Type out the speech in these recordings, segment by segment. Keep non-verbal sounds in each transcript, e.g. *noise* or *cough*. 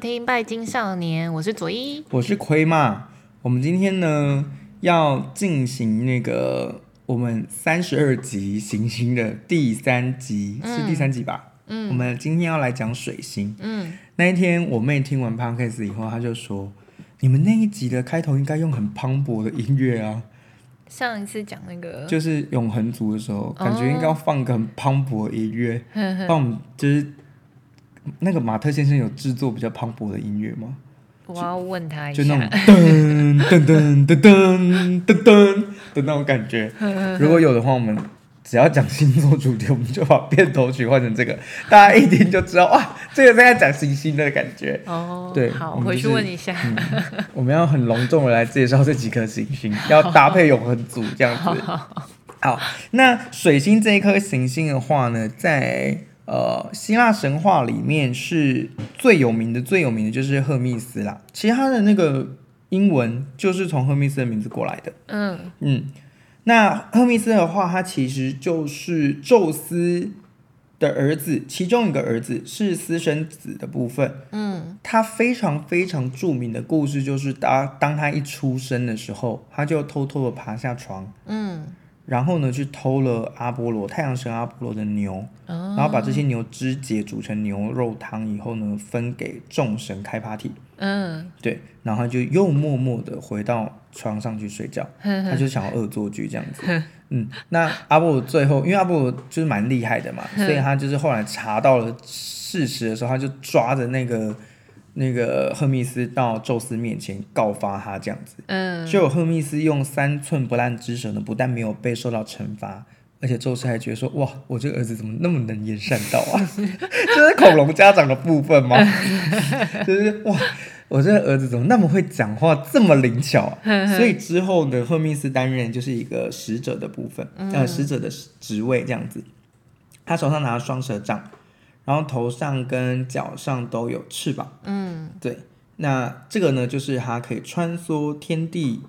听《拜金少年》，我是左一，我是亏嘛。我们今天呢要进行那个我们三十二集行星的第三集，嗯、是第三集吧？嗯，我们今天要来讲水星。嗯，那一天我妹听完 podcast 以后，她就说：“你们那一集的开头应该用很磅礴的音乐啊。”上一次讲那个就是永恒族的时候，感觉应该要放个很磅礴的音乐，*laughs* 帮、哦、我们就是那个马特先生有制作比较磅礴的音乐吗？我要问他一下，就那种 *laughs* 噔噔噔噔噔噔噔的那种感觉，如果有的话，我们。只要讲星座主题，我们就把片头曲换成这个，大家一听就知道哇，这个在讲行星的感觉。哦，对，好，我、就是、回去问一下。嗯、我们要很隆重的来介绍这几颗行星，要搭配永恒组这样子。好，那水星这一颗行星的话呢，在呃希腊神话里面是最有名的，最有名的就是赫密斯啦。其实他的那个英文就是从赫密斯的名字过来的。嗯嗯。那赫密斯的话，他其实就是宙斯的儿子，其中一个儿子是私生子的部分。嗯，他非常非常著名的故事就是当当他一出生的时候，他就偷偷的爬下床，嗯，然后呢去偷了阿波罗太阳神阿波罗的牛，哦，然后把这些牛肢解煮成牛肉汤以后呢，分给众神开 party。嗯，对，然后他就又默默的回到床上去睡觉，*laughs* 他就想要恶作剧这样子。嗯，那阿波罗最后，因为阿波罗就是蛮厉害的嘛，所以他就是后来查到了事实的时候，他就抓着那个那个赫密斯到宙斯面前告发他这样子。嗯，就有赫密斯用三寸不烂之舌呢，不但没有被受到惩罚，而且宙斯还觉得说，哇，我这个儿子怎么那么能言善道啊？*laughs* 这是恐龙家长的部分吗？*laughs* 就是哇。我这个儿子怎么那么会讲话，这么灵巧啊？所以之后的赫密斯担任就是一个使者的部分，嗯、呃，使者的职位这样子。他手上拿着双蛇杖，然后头上跟脚上都有翅膀。嗯，对。那这个呢，就是它可以穿梭天地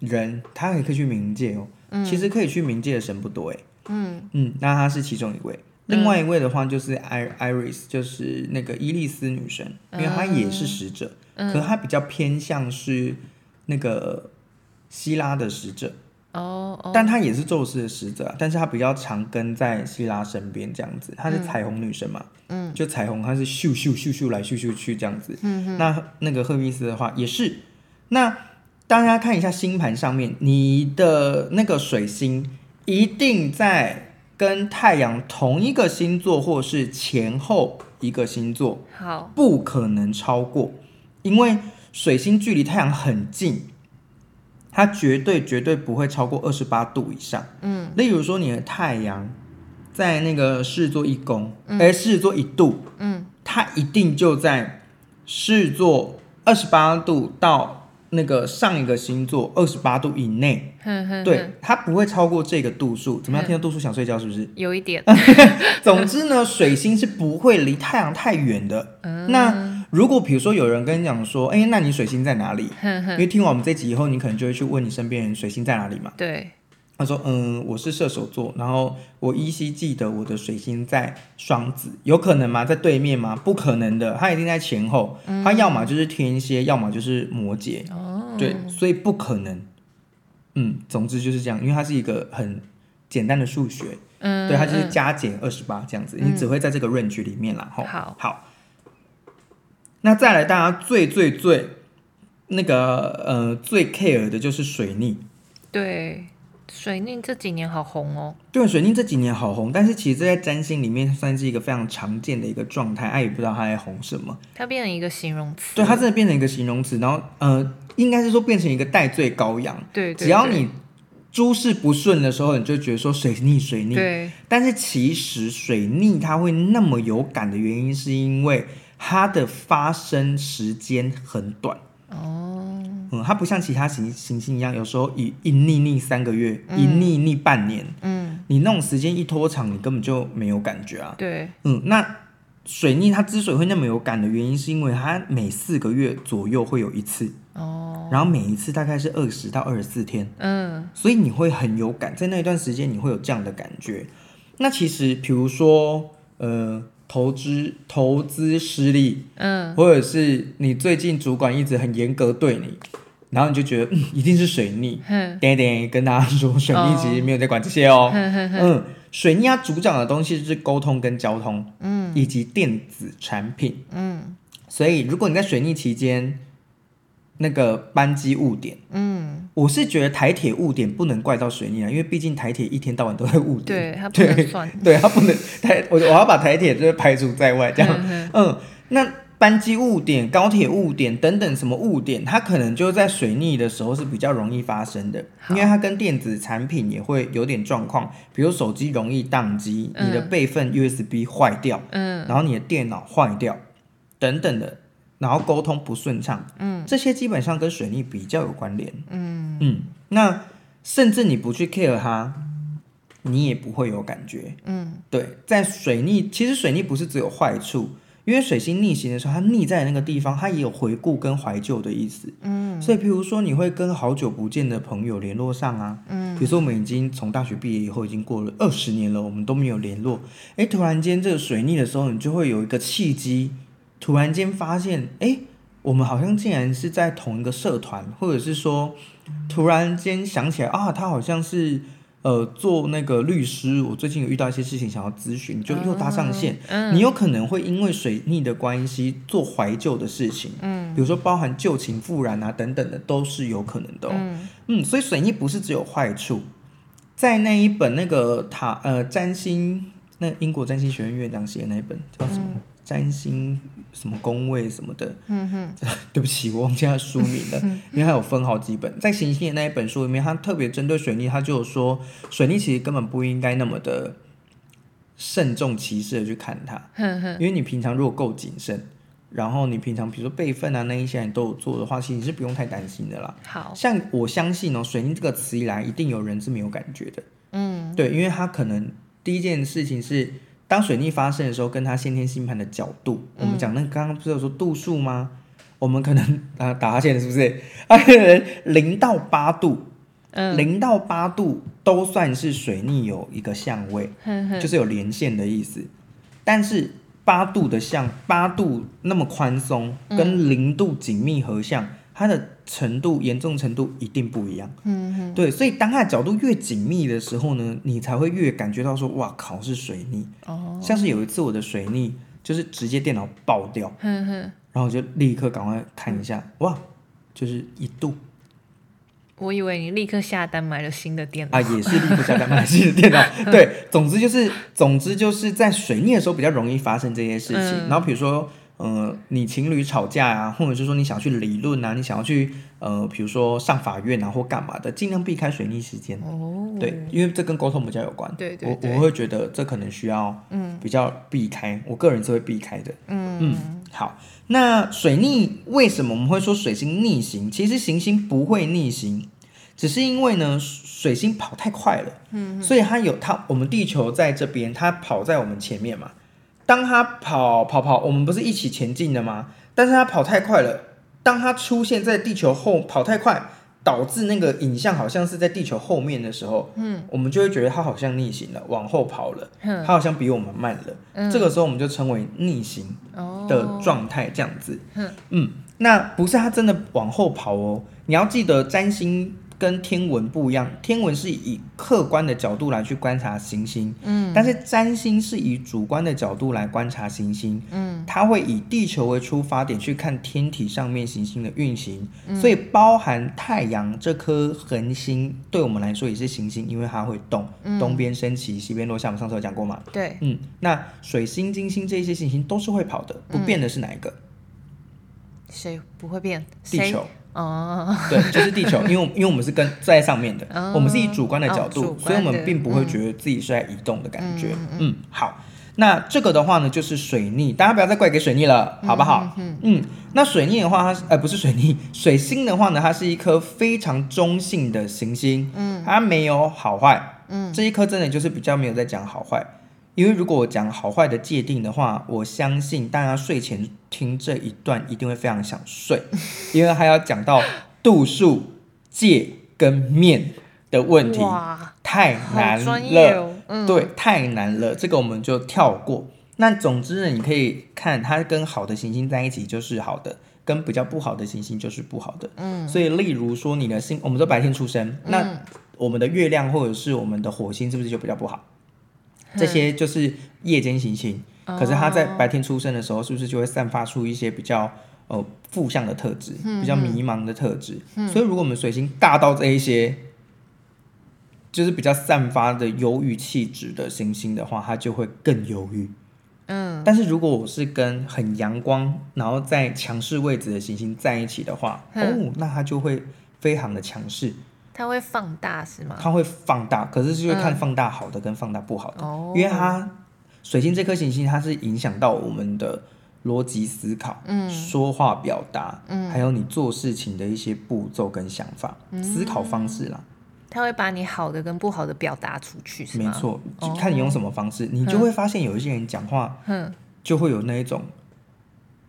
人，它也可以去冥界哦。嗯、其实可以去冥界的神不多诶。嗯嗯，那他是其中一位。另外一位的话就是艾艾瑞斯，就是那个伊利斯女神，因为她也是使者。可是他比较偏向是那个希拉的使者哦，但他也是宙斯的使者，但是他比较常跟在希拉身边这样子。她是彩虹女神嘛，嗯，就彩虹，她是咻咻咻咻来咻咻去这样子。嗯，那那个赫密斯的话也是。那大家看一下星盘上面，你的那个水星一定在跟太阳同一个星座，或是前后一个星座，好，不可能超过。因为水星距离太阳很近，它绝对绝对不会超过二十八度以上。嗯，例如说你的太阳在那个狮子座一宫，哎、嗯，狮子座一度，嗯，它一定就在狮子座二十八度到。那个上一个星座二十八度以内，对，它不会超过这个度数。怎么样？听到度数想睡觉是不是？有一点。*laughs* 总之呢，水星是不会离太阳太远的。嗯、那如果比如说有人跟你讲说，哎，那你水星在哪里？*laughs* 呵呵，因为听完我们这集以后，你可能就会去问你身边人水星在哪里嘛。对。他说：“嗯，我是射手座，然后我依稀记得我的水星在双子，有可能吗？在对面吗？不可能的，他一定在前后。嗯、他要么就是天蝎，要么就是摩羯。哦，对，所以不可能。嗯，总之就是这样，因为它是一个很简单的数学。嗯，对，它就是加减二十八这样子，嗯、你只会在这个 range 里面啦。好，好。那再来，大家最最最那个呃最 care 的就是水逆。对。”水逆这几年好红哦，对，水逆这几年好红，但是其实，在占星里面算是一个非常常见的一个状态，哎，也不知道它在红什么，它变成一个形容词，对，它真的变成一个形容词，然后，呃，应该是说变成一个戴罪羔羊，对，对，对，只要你诸事不顺的时候，你就觉得说水逆，水逆，对，但是其实水逆它会那么有感的原因，是因为它的发生时间很短，哦。嗯，它不像其他行行星一样，有时候一一逆逆三个月，嗯、一逆逆半年。嗯，你那种时间一拖长，你根本就没有感觉啊。对，嗯，那水逆它之所以会那么有感的原因，是因为它每四个月左右会有一次。哦，然后每一次大概是二十到二十四天。嗯，所以你会很有感，在那一段时间你会有这样的感觉。那其实，比如说，呃。投资投资失利，嗯，或者是你最近主管一直很严格对你，然后你就觉得嗯一定是水逆，嗯，点点跟大家说，水逆其实没有在管这些哦，嗯，水逆它主讲的东西是沟通跟交通，嗯，以及电子产品，嗯，所以如果你在水逆期间。那个班机误点，嗯，我是觉得台铁误点不能怪到水逆啊，因为毕竟台铁一天到晚都在误点，对，它不能算，*laughs* 对，它不能 *laughs* 台，我我要把台铁就是排除在外，这样，嗯，那班机误点、高铁误点等等什么误点，它可能就在水逆的时候是比较容易发生的，因为它跟电子产品也会有点状况，比如手机容易宕机，你的备份 USB 坏掉，嗯，然后你的电脑坏掉，等等的。然后沟通不顺畅，嗯，这些基本上跟水逆比较有关联，嗯。嗯，那甚至你不去 care 它，你也不会有感觉，嗯，对，在水逆，其实水逆不是只有坏处，因为水星逆行的时候，它逆在那个地方，它也有回顾跟怀旧的意思，嗯，所以譬如说你会跟好久不见的朋友联络上啊，嗯，比如说我们已经从大学毕业以后已经过了二十年了，我们都没有联络，哎，突然间这个水逆的时候，你就会有一个契机。突然间发现，哎，我们好像竟然是在同一个社团，或者是说，突然间想起来啊，他好像是呃做那个律师，我最近有遇到一些事情想要咨询，就又搭上线。嗯，你有可能会因为水逆的关系做怀旧的事情，嗯，比如说包含旧情复燃啊等等的，都是有可能的哦。嗯，嗯，所以水逆不是只有坏处，在那一本那个塔呃占星，那英国占星学院院长写的那一本叫什么？嗯占星什么宫位什么的，嗯哼，*laughs* 对不起，我忘记他书名了，因为他有分好几本。在行星的那一本书里面，他特别针对水逆，他就有说，水逆其实根本不应该那么的慎重其事的去看它，因为你平常如果够谨慎，然后你平常比如说备份啊那一些你都有做的话，其实你是不用太担心的啦。好，像我相信哦，水逆这个词一来，一定有人是没有感觉的，嗯，对，因为他可能第一件事情是。当水逆发生的时候，跟他先天星盘的角度，嗯、我们讲那刚刚不是有说度数吗？我们可能啊打哈欠是不是？啊，零到八度，嗯，零到八度都算是水逆有一个相位，呵呵就是有连线的意思。但是八度的相，八度那么宽松，跟零度紧密合相。嗯它的程度严重程度一定不一样，嗯哼，对，所以当它的角度越紧密的时候呢，你才会越感觉到说，哇靠，是水逆哦。像是有一次我的水逆就是直接电脑爆掉，嗯哼，然后我就立刻赶快看一下，哇，就是一度。我以为你立刻下单买了新的电脑啊，也是立刻下单买了新的电脑。*laughs* 对，总之就是，总之就是在水逆的时候比较容易发生这些事情。嗯、然后比如说。呃，你情侣吵架啊，或者是说你想去理论啊，你想要去呃，比如说上法院啊或干嘛的，尽量避开水逆时间。哦，对，因为这跟沟通比较有关。对对对，我我会觉得这可能需要嗯比较避开，嗯、我个人是会避开的。嗯嗯，好，那水逆为什么我们会说水星逆行？其实行星不会逆行，只是因为呢水星跑太快了。嗯，所以它有它，我们地球在这边，它跑在我们前面嘛。当他跑跑跑，我们不是一起前进的吗？但是他跑太快了。当他出现在地球后，跑太快，导致那个影像好像是在地球后面的时候，嗯，我们就会觉得他好像逆行了，往后跑了，他好像比我们慢了。嗯，这个时候我们就称为逆行的状态，这样子。嗯，嗯，那不是他真的往后跑哦。你要记得占星。跟天文不一样，天文是以客观的角度来去观察行星，嗯，但是占星是以主观的角度来观察行星，嗯，它会以地球为出发点去看天体上面行星的运行，嗯，所以包含太阳这颗恒星，对我们来说也是行星，因为它会动，嗯，东边升起，西边落下，我们上次有讲过嘛？对，嗯，那水星、金星这些行星都是会跑的，不变的是哪一个？谁不会变？地球。哦，对，就是地球，因为因为我们是跟在上面的，哦、我们是以主观的角度，哦、所以我们并不会觉得自己是在移动的感觉。嗯，嗯，嗯，好，那这个的话呢，就是水逆，大家不要再怪给水逆了，好不好？嗯，那水逆的话，它呃不是水逆，水星的话呢，它是一颗非常中性的行星，嗯，它没有好坏，嗯，这一颗真的就是比较没有在讲好坏。因为如果我讲好坏的界定的话，我相信大家睡前听这一段一定会非常想睡，因为还要讲到度数、界跟面的问题，太难了，哦嗯、对，太难了，这个我们就跳过。那总之呢，你可以看它跟好的行星在一起就是好的，跟比较不好的行星就是不好的。嗯，所以例如说你的星，我们都白天出生，那我们的月亮或者是我们的火星是不是就比较不好？嗯、这些就是夜间行星，嗯、可是它在白天出生的时候，是不是就会散发出一些比较呃负向的特质，比较迷茫的特质？嗯、所以如果我们水星大到这一些。就是比较散发的忧郁气质的行星的话，它就会更忧郁。嗯，但是如果我是跟很阳光，然后在强势位置的行星在一起的话，嗯、哦，那它就会非常的强势。它会放大是吗？它会放大，可是就会看放大好的跟放大不好的。因为它水星这颗行星，它是影响到我们的逻辑思考、嗯，说话表达，嗯，还有你做事情的一些步骤跟想法、嗯、思考方式啦。它会把你好的跟不好的表达出去，是吗？没错，就看你用什么方式，哦、你就会发现有一些人讲话，嗯，就会有那一种，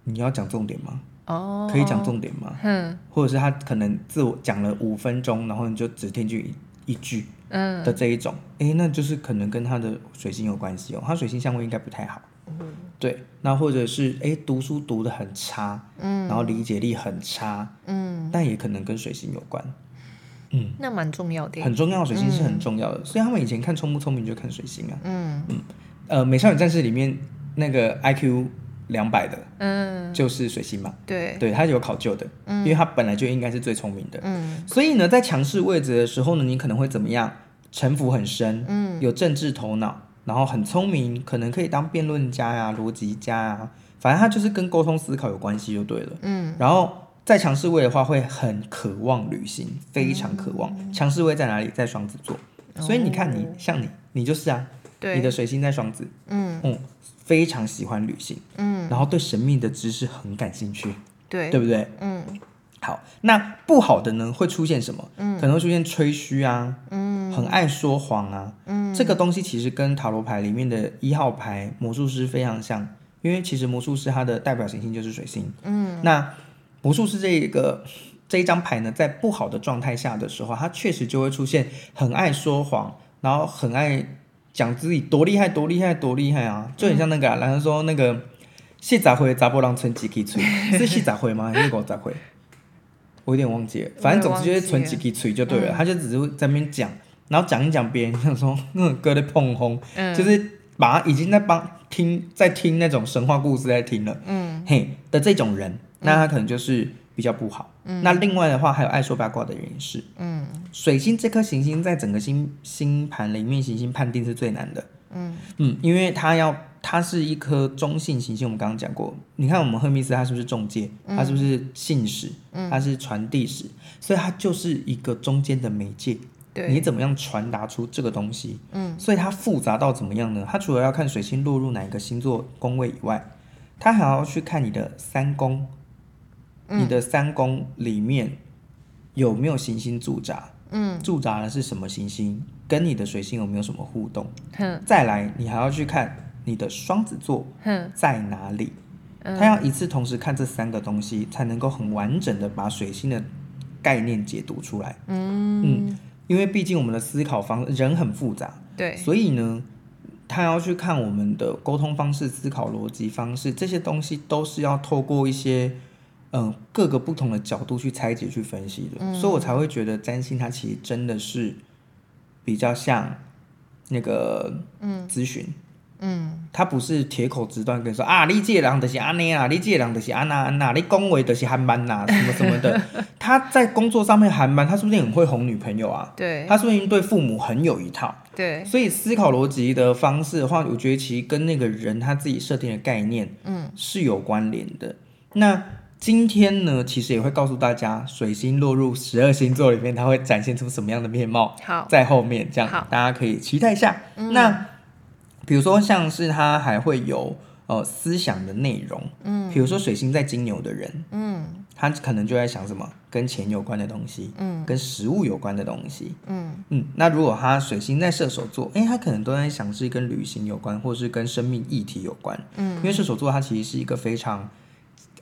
你要讲重点吗？哦，可以讲重点吗？嗯，或者是他可能自我讲了五分钟，然后你就只听进一,一句，嗯。的这一种，哎、嗯，那就是可能跟他的水星有关系哦，他水星相位应该不太好，嗯，对，那或者是哎读书读得很差，嗯，然后理解力很差，嗯，但也可能跟水星有关。嗯，那蛮重要的，很重要，水星是很重要的。嗯、所以他们以前看聪不聪明就看水星啊。嗯。嗯，呃，美少女战士里面那个 IQ 两百的，嗯，就是水星嘛。对对，他有考究的，嗯，因为他本来就应该是最聪明的。嗯，所以呢，在强势位置的时候呢，你可能会怎么样？城府很深，嗯，有政治头脑，然后很聪明，可能可以当辩论家呀、啊、逻辑家呀、啊，反正他就是跟沟通思考有关系就对了。嗯，然后。在强势位的话，会很渴望旅行，非常渴望。强势位在哪里？在双子座，所以你看你，你像你，你就是啊，对，你的水星在双子，嗯嗯，非常喜欢旅行，嗯，然后对神秘的知识很感兴趣，对，对不对？嗯，好，那不好的呢，会出现什么？嗯，可能会出现吹嘘啊，嗯，很爱说谎啊，嗯，这个东西其实跟塔罗牌里面的一号牌魔术师非常像，因为其实魔术师他的代表行星就是水星，嗯，那。魔术师这一个这一张牌呢，在不好的状态下的时候，他确实就会出现很爱说谎，然后很爱讲自己多厉害、多厉害、多厉害啊，就很像那个，然后说那个谢杂辉杂波浪存几滴吹，*laughs* 是谢杂会吗？还是狗杂会？我有点忘记了，反正总之就是存几滴吹就对了，他就只是在那边讲，然后讲一讲别人，想说那种歌的碰轰，就是把他已经在帮听，在听那种神话故事在听了，嗯，嘿的这种人。那他可能就是比较不好。嗯、那另外的话，还有爱说八卦的人也是。嗯，水星这颗行星在整个星星盘里面，行星判定是最难的。嗯嗯，因为它要，它是一颗中性行星。我们刚刚讲过，你看我们赫密斯，它是不是中介？它是不是信使？它是传递使，所以它就是一个中间的媒介。对，你怎么样传达出这个东西？嗯，所以它复杂到怎么样呢？它除了要看水星落入哪一个星座宫位以外，它还要去看你的三宫。你的三宫里面有没有行星驻扎？嗯，驻扎的是什么行星？跟你的水星有没有什么互动？嗯，再来，你还要去看你的双子座在哪里？嗯，他要一次同时看这三个东西，才能够很完整的把水星的概念解读出来。嗯嗯，因为毕竟我们的思考方人很复杂，对，所以呢，他要去看我们的沟通方式、思考逻辑方式，这些东西都是要透过一些。嗯，各个不同的角度去拆解、去分析的，嗯、所以我才会觉得占星它其实真的是比较像那个嗯咨询，嗯，他不是铁口直断跟你说啊，你这个人就是安尼啊，你这个人就是安那安那，你恭维就是韩班呐，*laughs* 什么什么的。他在工作上面韩班，他是不是很会哄女朋友啊？对，他是不是对父母很有一套？对，所以思考逻辑的方式的话，我觉得其实跟那个人他自己设定的概念，嗯，是有关联的。那今天呢，其实也会告诉大家，水星落入十二星座里面，它会展现出什么样的面貌。好，在后面这样，好大家可以期待一下。嗯、那比如说，像是它还会有呃思想的内容，嗯，比如说水星在金牛的人，嗯，他可能就在想什么跟钱有关的东西，嗯，跟食物有关的东西，嗯嗯。那如果他水星在射手座，哎，他可能都在想是跟旅行有关，或是跟生命议题有关，嗯，因为射手座它其实是一个非常。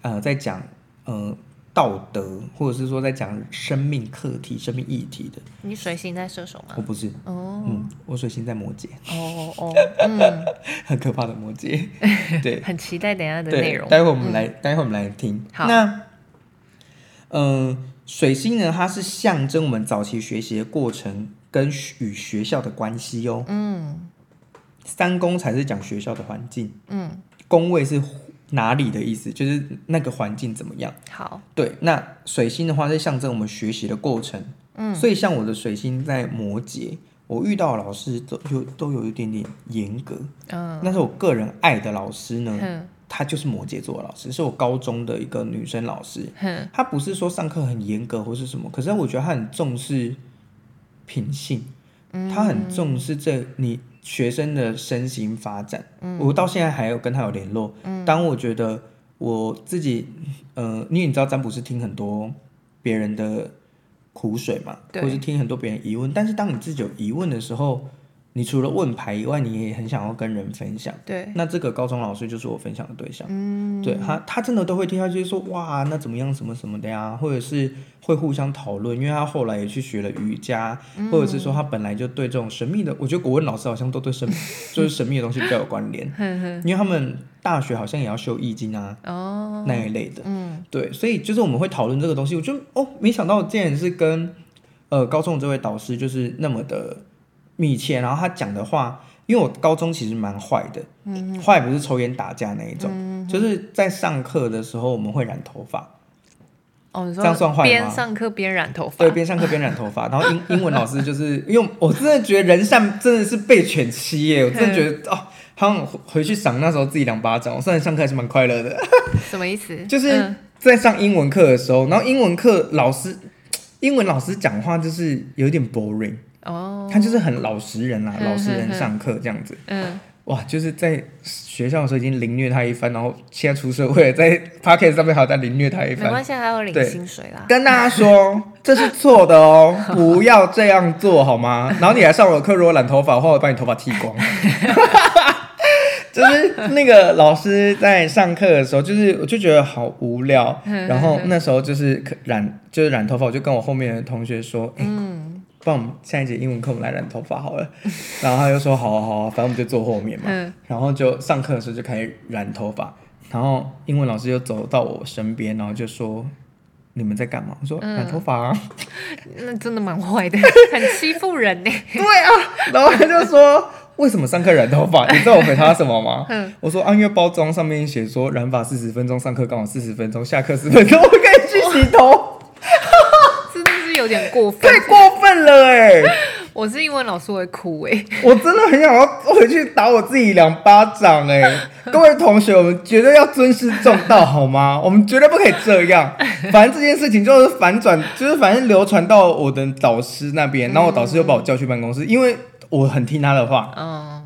呃，在讲，呃，道德，或者是说在讲生命课题、生命议题的。你水星在射手吗？我不是。哦。嗯，我水星在摩羯。哦哦。嗯。*laughs* 很可怕的摩羯。*laughs* 对。很期待等下的内容。待会我们来，嗯、待会我们来听。好。那，嗯、呃，水星呢，它是象征我们早期学习的过程跟与学校的关系哦。嗯。三宫才是讲学校的环境。嗯。宫位是。哪里的意思就是那个环境怎么样？好，对，那水星的话是象征我们学习的过程，嗯，所以像我的水星在摩羯，我遇到的老师都有都有一点点严格，嗯，那是我个人爱的老师呢，嗯，他就是摩羯座的老师，是我高中的一个女生老师，嗯，他不是说上课很严格或是什么，可是我觉得他很重视品性，嗯，他很重视这你。学生的身心发展，嗯，我到现在还有跟他有联络。嗯，当我觉得我自己，呃，因为你知道占卜是听很多别人的苦水嘛，或是听很多别人疑问，但是当你自己有疑问的时候。你除了问牌以外，你也很想要跟人分享。对，那这个高中老师就是我分享的对象。嗯，对他，他真的都会听，下去说哇，那怎么样，什么什么的呀，或者是会互相讨论，因为他后来也去学了瑜伽，嗯、或者是说他本来就对这种神秘的，我觉得国文老师好像都对神，就是神秘的东西比较有关联。因为他们大学好像也要修易经啊，哦，那一类的。嗯，对，所以就是我们会讨论这个东西，我就哦，没想到竟然是跟呃高中这位导师就是那么的。密切，然后他讲的话，因为我高中其实蛮坏的，嗯，坏不是抽烟打架那一种，嗯，就是在上课的时候我们会染头发，哦，你说这样算坏吗？边上课边染头发，对，边上课边染头发，然后英英文老师就是因为我真的觉得人善真的是被犬欺耶，*laughs* 我真的觉得哦，好像回去赏那时候自己两巴掌，我虽然上课还是蛮快乐的，*laughs* 什么意思？就是在上英文课的时候，然后英文课老师英文老师讲话就是有点 boring。哦，他就是很老实人啦，老实人上课这样子。嗯，哇，就是在学校的时候已经凌虐他一番，然后现在出社会，在 Podcast 上面还要再凌虐他一番。没关系，还要领薪水啦。跟大家说，这是错的哦，*laughs* 不要这样做好吗？然后你来上我的课，如果染头发的话，我把你头发剃光。*laughs* 就是那个老师在上课的时候，就是我就觉得好无聊。然后那时候就是染，就是染头发，我就跟我后面的同学说，嗯。帮我们下一节英文课，我们来染头发好了。*laughs* 然后他就说：“好啊，好啊，反正我们就坐后面嘛。嗯”然后就上课的时候就开始染头发。然后英文老师就走到我身边，然后就说：“你们在干嘛？”我说：“染头发啊。嗯 *laughs* ”那真的蛮坏的，*laughs* 很欺负人呢。对啊。然后他就说：“为什么上课染头发？”你知道我回他什么吗？嗯、我说：“啊，因为包装上面写说染发四十分钟，上课刚好四十分钟，下课十分钟我可以去洗头。”有点过分，太过分了哎、欸！*laughs* 我是英文老师，会哭哎、欸！*laughs* 我真的很想要回去打我自己两巴掌哎、欸！*laughs* 各位同学，我们绝对要尊师重道好吗？我们绝对不可以这样。反正这件事情就是反转，就是反正流传到我的导师那边，然后我导师又把我叫去办公室，因为我很听他的话。嗯，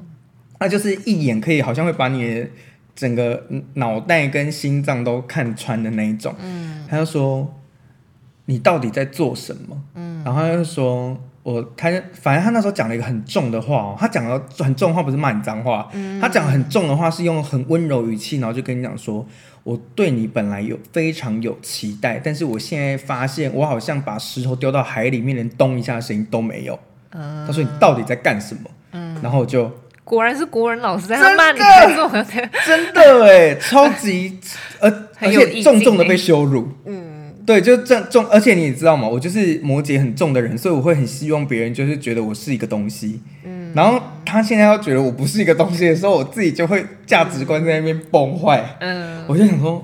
他就是一眼可以好像会把你的整个脑袋跟心脏都看穿的那一种。嗯，他就说。你到底在做什么？嗯，然后他就说，我他反正他那时候讲了一个很重的话哦，他讲了很重的话，不是骂你脏话，嗯，他讲很重的话是用很温柔语气，然后就跟你讲说，我对你本来有非常有期待，但是我现在发现我好像把石头丢到海里面，连咚一下的声音都没有。嗯，他说你到底在干什么？嗯，然后我就果然是国人老师在骂你太重了，真的哎，超级而而且重重的被羞辱，嗯。对，就重重，而且你也知道嘛？我就是摩羯很重的人，所以我会很希望别人就是觉得我是一个东西。嗯，然后他现在要觉得我不是一个东西的时候，我自己就会价值观在那边崩坏。嗯，我就想说，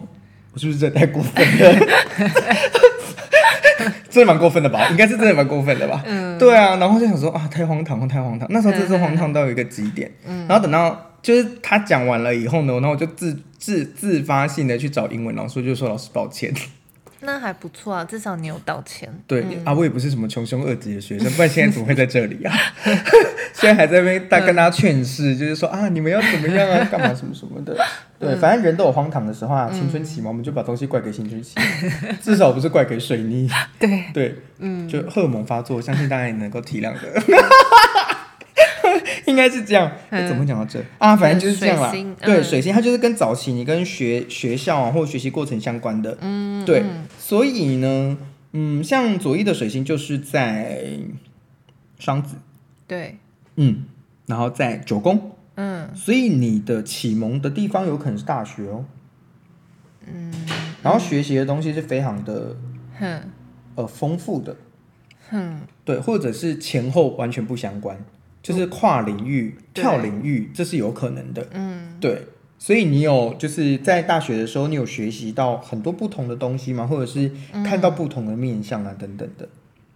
我是不是真的太过分了？*laughs* 真的蛮过分的吧？应该是真的蛮过分的吧？嗯，对啊。然后就想说啊，太荒唐，太荒唐。那时候真是荒唐到一个极点。嗯，然后等到就是他讲完了以后呢，然后我就自自自发性的去找英文老师，就说老师抱歉。那还不错啊，至少你有道歉。对、嗯、啊，我也不是什么穷凶恶极的学生，不然现在怎么会在这里啊？*laughs* 现在还在那边大跟大家劝世，就是说啊，你们要怎么样啊，干嘛什么什么的。对，反正人都有荒唐的时候啊，青春期嘛，我们就把东西怪给青春期，*laughs* 至少不是怪给水逆。*laughs* 对对，嗯，就荷尔蒙发作，相信大家也能够体谅的。*laughs* 应该是这样。嗯、怎么讲到这啊？反正就是这样啦。对，嗯、水星它就是跟早期你跟学学校啊或学习过程相关的。嗯，对。所以呢，嗯，像左翼的水星就是在双子。对。嗯，然后在九宫。嗯。所以你的启蒙的地方有可能是大学哦。嗯。然后学习的东西是非常的，哼，呃，丰富的。哼，对，或者是前后完全不相关。就是跨领域、跳领域，这是有可能的。嗯，对，所以你有就是在大学的时候，你有学习到很多不同的东西吗？或者是看到不同的面相啊，等等的。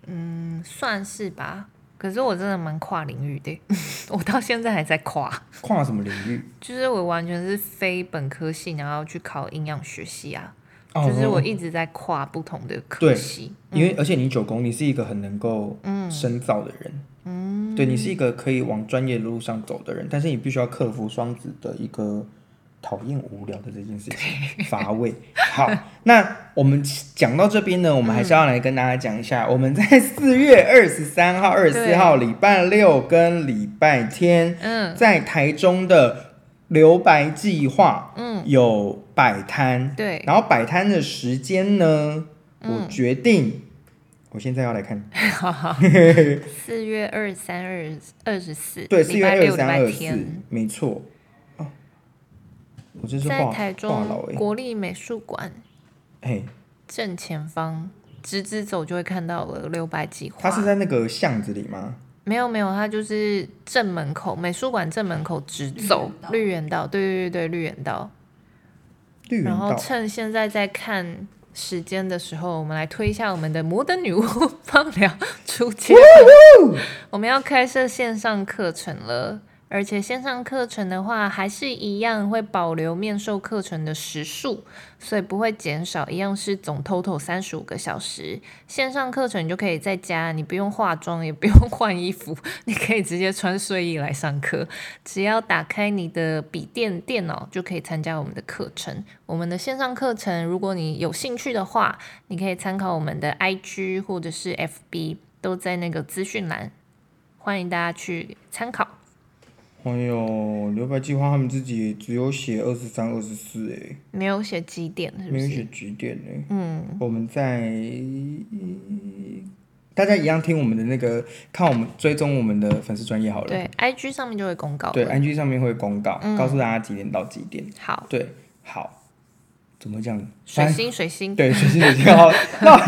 嗯，算是吧。可是我真的蛮跨领域的，*laughs* 我到现在还在跨。跨什么领域？就是我完全是非本科系，然后去考营养学系啊。哦，就是我一直在跨不同的科系。对，因为而且你九宫，你是一个很能够深造的人。嗯，对，你是一个可以往专业的路上走的人，但是你必须要克服双子的一个讨厌无聊的这件事情，乏味。好，*laughs* 那我们讲到这边呢，我们还是要来跟大家讲一下，嗯、我们在四月二十三号、二十四号礼拜六跟礼拜天，嗯，在台中的留白计划，嗯，有摆摊，对，然后摆摊的时间呢，我决定。我现在要来看，四月二十三、二二十四，对，四月二十三、二十四，没错。哦，我这是在台中国立美术馆，嘿，正前方直直走就会看到了留白计划。它是在那个巷子里吗？没有没有，它就是正门口美术馆正门口直走绿园道，对对对对，绿园道。绿园道。然后趁现在在看。时间的时候，我们来推一下我们的摩登女巫芳疗出街。我们要开设线上课程了。而且线上课程的话，还是一样会保留面授课程的时数，所以不会减少，一样是总 total 三十五个小时。线上课程你就可以在家，你不用化妆，也不用换衣服，你可以直接穿睡衣来上课。只要打开你的笔电电脑，就可以参加我们的课程。我们的线上课程，如果你有兴趣的话，你可以参考我们的 IG 或者是 FB，都在那个资讯栏，欢迎大家去参考。哎呦，留白计划他们自己只有写二十三、二十四哎，没有写几点是不是？没有写几点哎。嗯，我们在大家一样听我们的那个，看我们追踪我们的粉丝专业好了。对，IG 上面就会公告。对，IG 上面会公告，嗯、告诉大家几点到几点。好。对，好。怎么讲？水星，水星。对，水星，水星。好，那我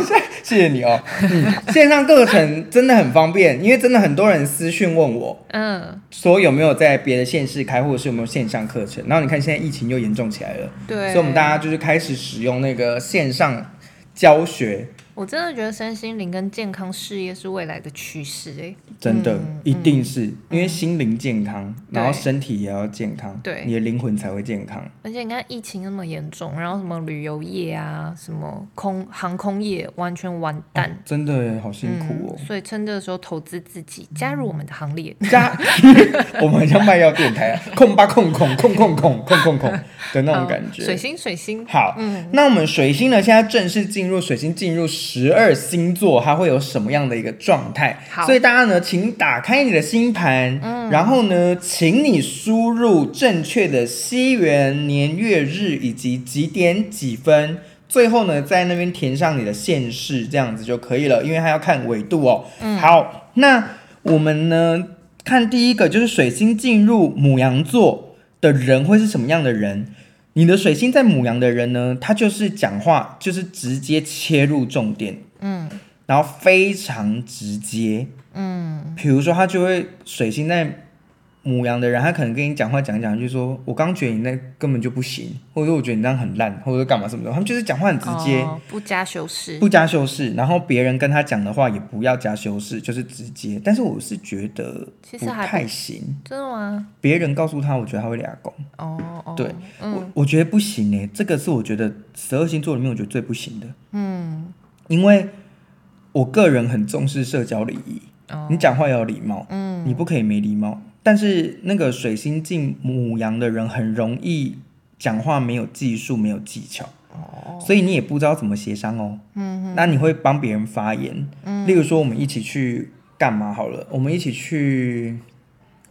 谢谢你哦。嗯，*laughs* 线上课程真的很方便，因为真的很多人私讯问我，嗯，说有没有在别的县市开，或者是有没有线上课程。然后你看现在疫情又严重起来了，对，所以我们大家就是开始使用那个线上教学。我真的觉得身心灵跟健康事业是未来的趋势哎，真的，嗯、一定是、嗯、因为心灵健康，嗯、然后身体也要健康，对，你的灵魂才会健康。而且你看疫情那么严重，然后什么旅游业啊，什么空航空业完全完蛋，哦、真的好辛苦哦。嗯、所以趁这个时候投资自己，加入我们的行列。*laughs* 加，*laughs* 我们很像卖药电台啊，控吧控控控控控控控控的那种感觉。水星水星，好，嗯，那我们水星呢，现在正式进入水星进入。十二星座它会有什么样的一个状态？好，所以大家呢，请打开你的星盘，嗯，然后呢，请你输入正确的西元年月日以及几点几分，最后呢，在那边填上你的县市，这样子就可以了，因为它要看纬度哦。嗯，好，那我们呢，看第一个就是水星进入母羊座的人会是什么样的人？你的水星在母羊的人呢，他就是讲话就是直接切入重点，嗯，然后非常直接，嗯，比如说他就会水星在。牡羊的人，他可能跟你讲话讲讲，就说：“我刚觉得你那根本就不行，或者说我觉得你这样很烂，或者说干嘛什么的。”他们就是讲话很直接，哦，不加修饰，不加修饰。然后别人跟他讲的话也不要加修饰，就是直接。但是我是觉得不太行，真的吗？别人告诉他，我觉得他会俩攻。哦，哦，对，嗯，我我觉得不行诶，这个是我觉得十二星座里面我觉得最不行的。嗯，因为我个人很重视社交礼仪，哦，你讲话要有礼貌，嗯，你不可以没礼貌。但是那个水星进母羊的人很容易讲话没有技术，没有技巧，哦，所以你也不知道怎么协商哦。嗯，那你会帮别人发言，嗯，例如说我们一起去干嘛好了，我们一起去，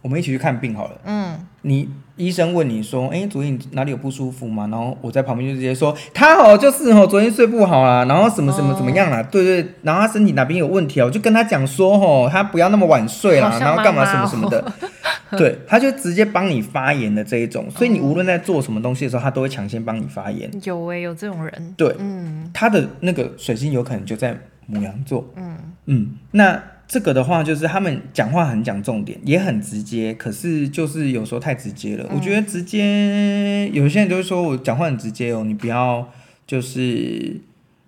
我们一起去看病好了。嗯，你医生问你说，哎、欸，昨天你哪里有不舒服吗？然后我在旁边就直接说，他哦就是哦，昨天睡不好啦，然后什么什么怎么样啦，哦、对，对对，然后他身体哪边有问题啊，我就跟他讲说，哦，他不要那么晚睡啦，然后干嘛什么什么的，*laughs* 对，他就直接帮你发言的这一种，所以你无论在做什么东西的时候，他都会抢先帮你发言。有哎、欸，有这种人。对，嗯，他的那个水星有可能就在母羊座。嗯嗯，那。这个的话，就是他们讲话很讲重点，也很直接，可是就是有时候太直接了。嗯、我觉得直接，有些人就会说我讲话很直接哦，你不要就是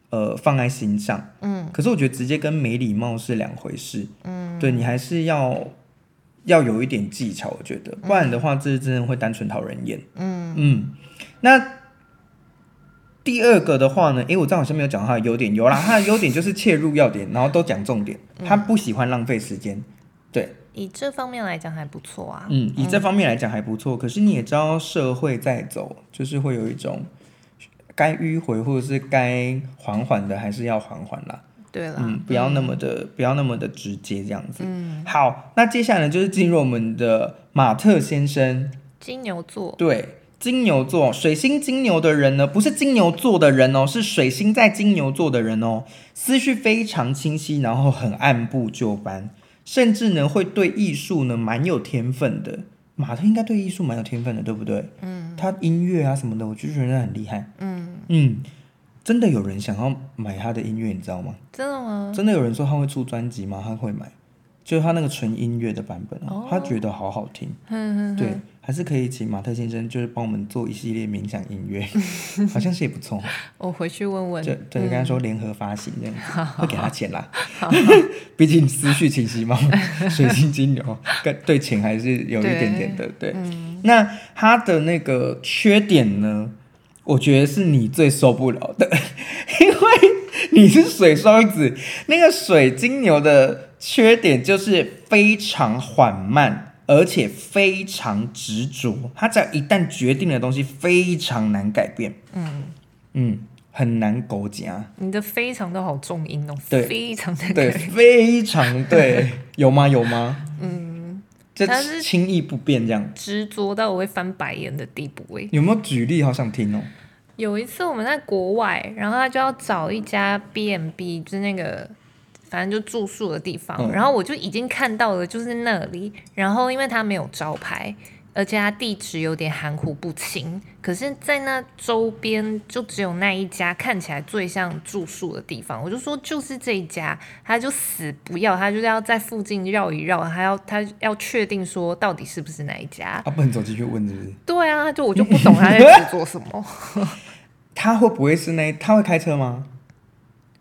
呃放在心上。嗯，可是我觉得直接跟没礼貌是两回事。嗯，对，你还是要要有一点技巧，我觉得，不然的话，这真的会单纯讨人厌。嗯嗯，那。第二个的话呢，诶，我这好像没有讲他的优点，有啦，他的优点就是切入要点，然后都讲重点，他不喜欢浪费时间，对，以这方面来讲还不错啊，嗯，以这方面来讲还不错，可是你也知道社会在走，就是会有一种该迂回或者是该缓缓的，还是要缓缓啦，对啦，嗯，不要那么的，嗯、不要那么的直接这样子，嗯，好，那接下来呢就是进入我们的马特先生，金牛座，对。金牛座，水星金牛的人呢，不是金牛座的人哦，是水星在金牛座的人哦，思绪非常清晰，然后很按部就班，甚至呢会对艺术呢蛮有天分的。马特应该对艺术蛮有天分的，对不对？嗯，他音乐啊什么的，我就觉得很厉害。嗯嗯，真的有人想要买他的音乐，你知道吗？真的吗？真的有人说他会出专辑吗？他会买，就是他那个纯音乐的版本，哦，他觉得好好听。嗯嗯，对。还是可以请马特先生，就是帮我们做一系列冥想音乐，*laughs* 好像是也不错。我回去问问。对对，跟他说联合发行这样子，嗯、会给他钱啦。*laughs* 毕竟思绪清晰嘛，水星金牛，跟对钱还是有一点点的。对，那他的那个缺点呢？我觉得是你最受不了的，*laughs* 因为你是水双子，那个水金牛的缺点就是非常缓慢。而且非常执着，他只要一旦决定的东西非常难改变，嗯嗯，很难勾结啊。你的非常都好重音哦，对，非常的对，非常对，*laughs* 有吗？有吗？嗯，这轻易不变这样，执着到我会翻白眼的地步诶。有没有举例？好想听哦。有一次我们在国外，然后他就要找一家 B&B，就是那个。反正就住宿的地方，嗯、然后我就已经看到了，就是那里。然后因为它没有招牌，而且它地址有点含糊不清。可是，在那周边就只有那一家看起来最像住宿的地方。我就说就是这一家，他就死不要，他就是要在附近绕一绕，还要他要确定说到底是不是那一家。他不能走进去问，是不是？对啊，就我就不懂他在执着什么。*laughs* 他会不会是那？他会开车吗？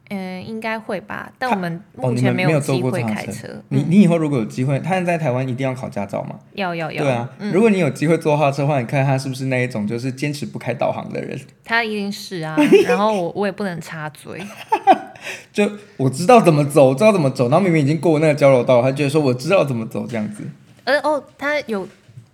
嗯，应该会吧，但我们目前没有机会开车。你你以后如果有机会，他在台湾一定要考驾照吗？要要要。对啊，如果你有机会坐他车的话，你看他是不是那一种就是坚持不开导航的人？他一定是啊，*laughs* 然后我我也不能插嘴。*laughs* 就我知道怎么走，知道怎么走，然后明明已经过那个交流道，他觉得说我知道怎么走这样子。呃哦，他有。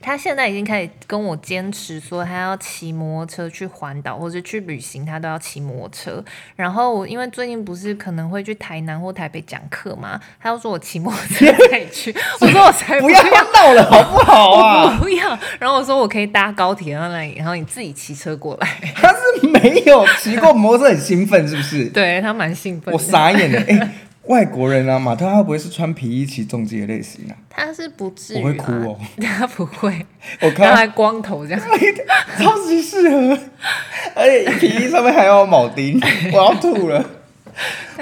他现在已经开始跟我坚持说，他要骑摩托车去环岛或者去旅行，他都要骑摩托车。然后我因为最近不是可能会去台南或台北讲课嘛，他又说我骑摩托车可 *laughs* 以 *laughs* 去，我说我才不要闹了好不好啊？不要。然后我说我可以搭高铁到那里，然后你自己骑车过来。*laughs* 他是没有骑过摩托车，很兴奋是不是？对，他蛮兴奋。我傻眼了，哎、欸。外国人啊，马特他会不会是穿皮衣骑重机的类型啊？他是不至于，我会哭哦。*laughs* 他不会，我看他还光头这样，*laughs* 超级适合。而且皮衣上面还有铆钉，*laughs* 我要吐了。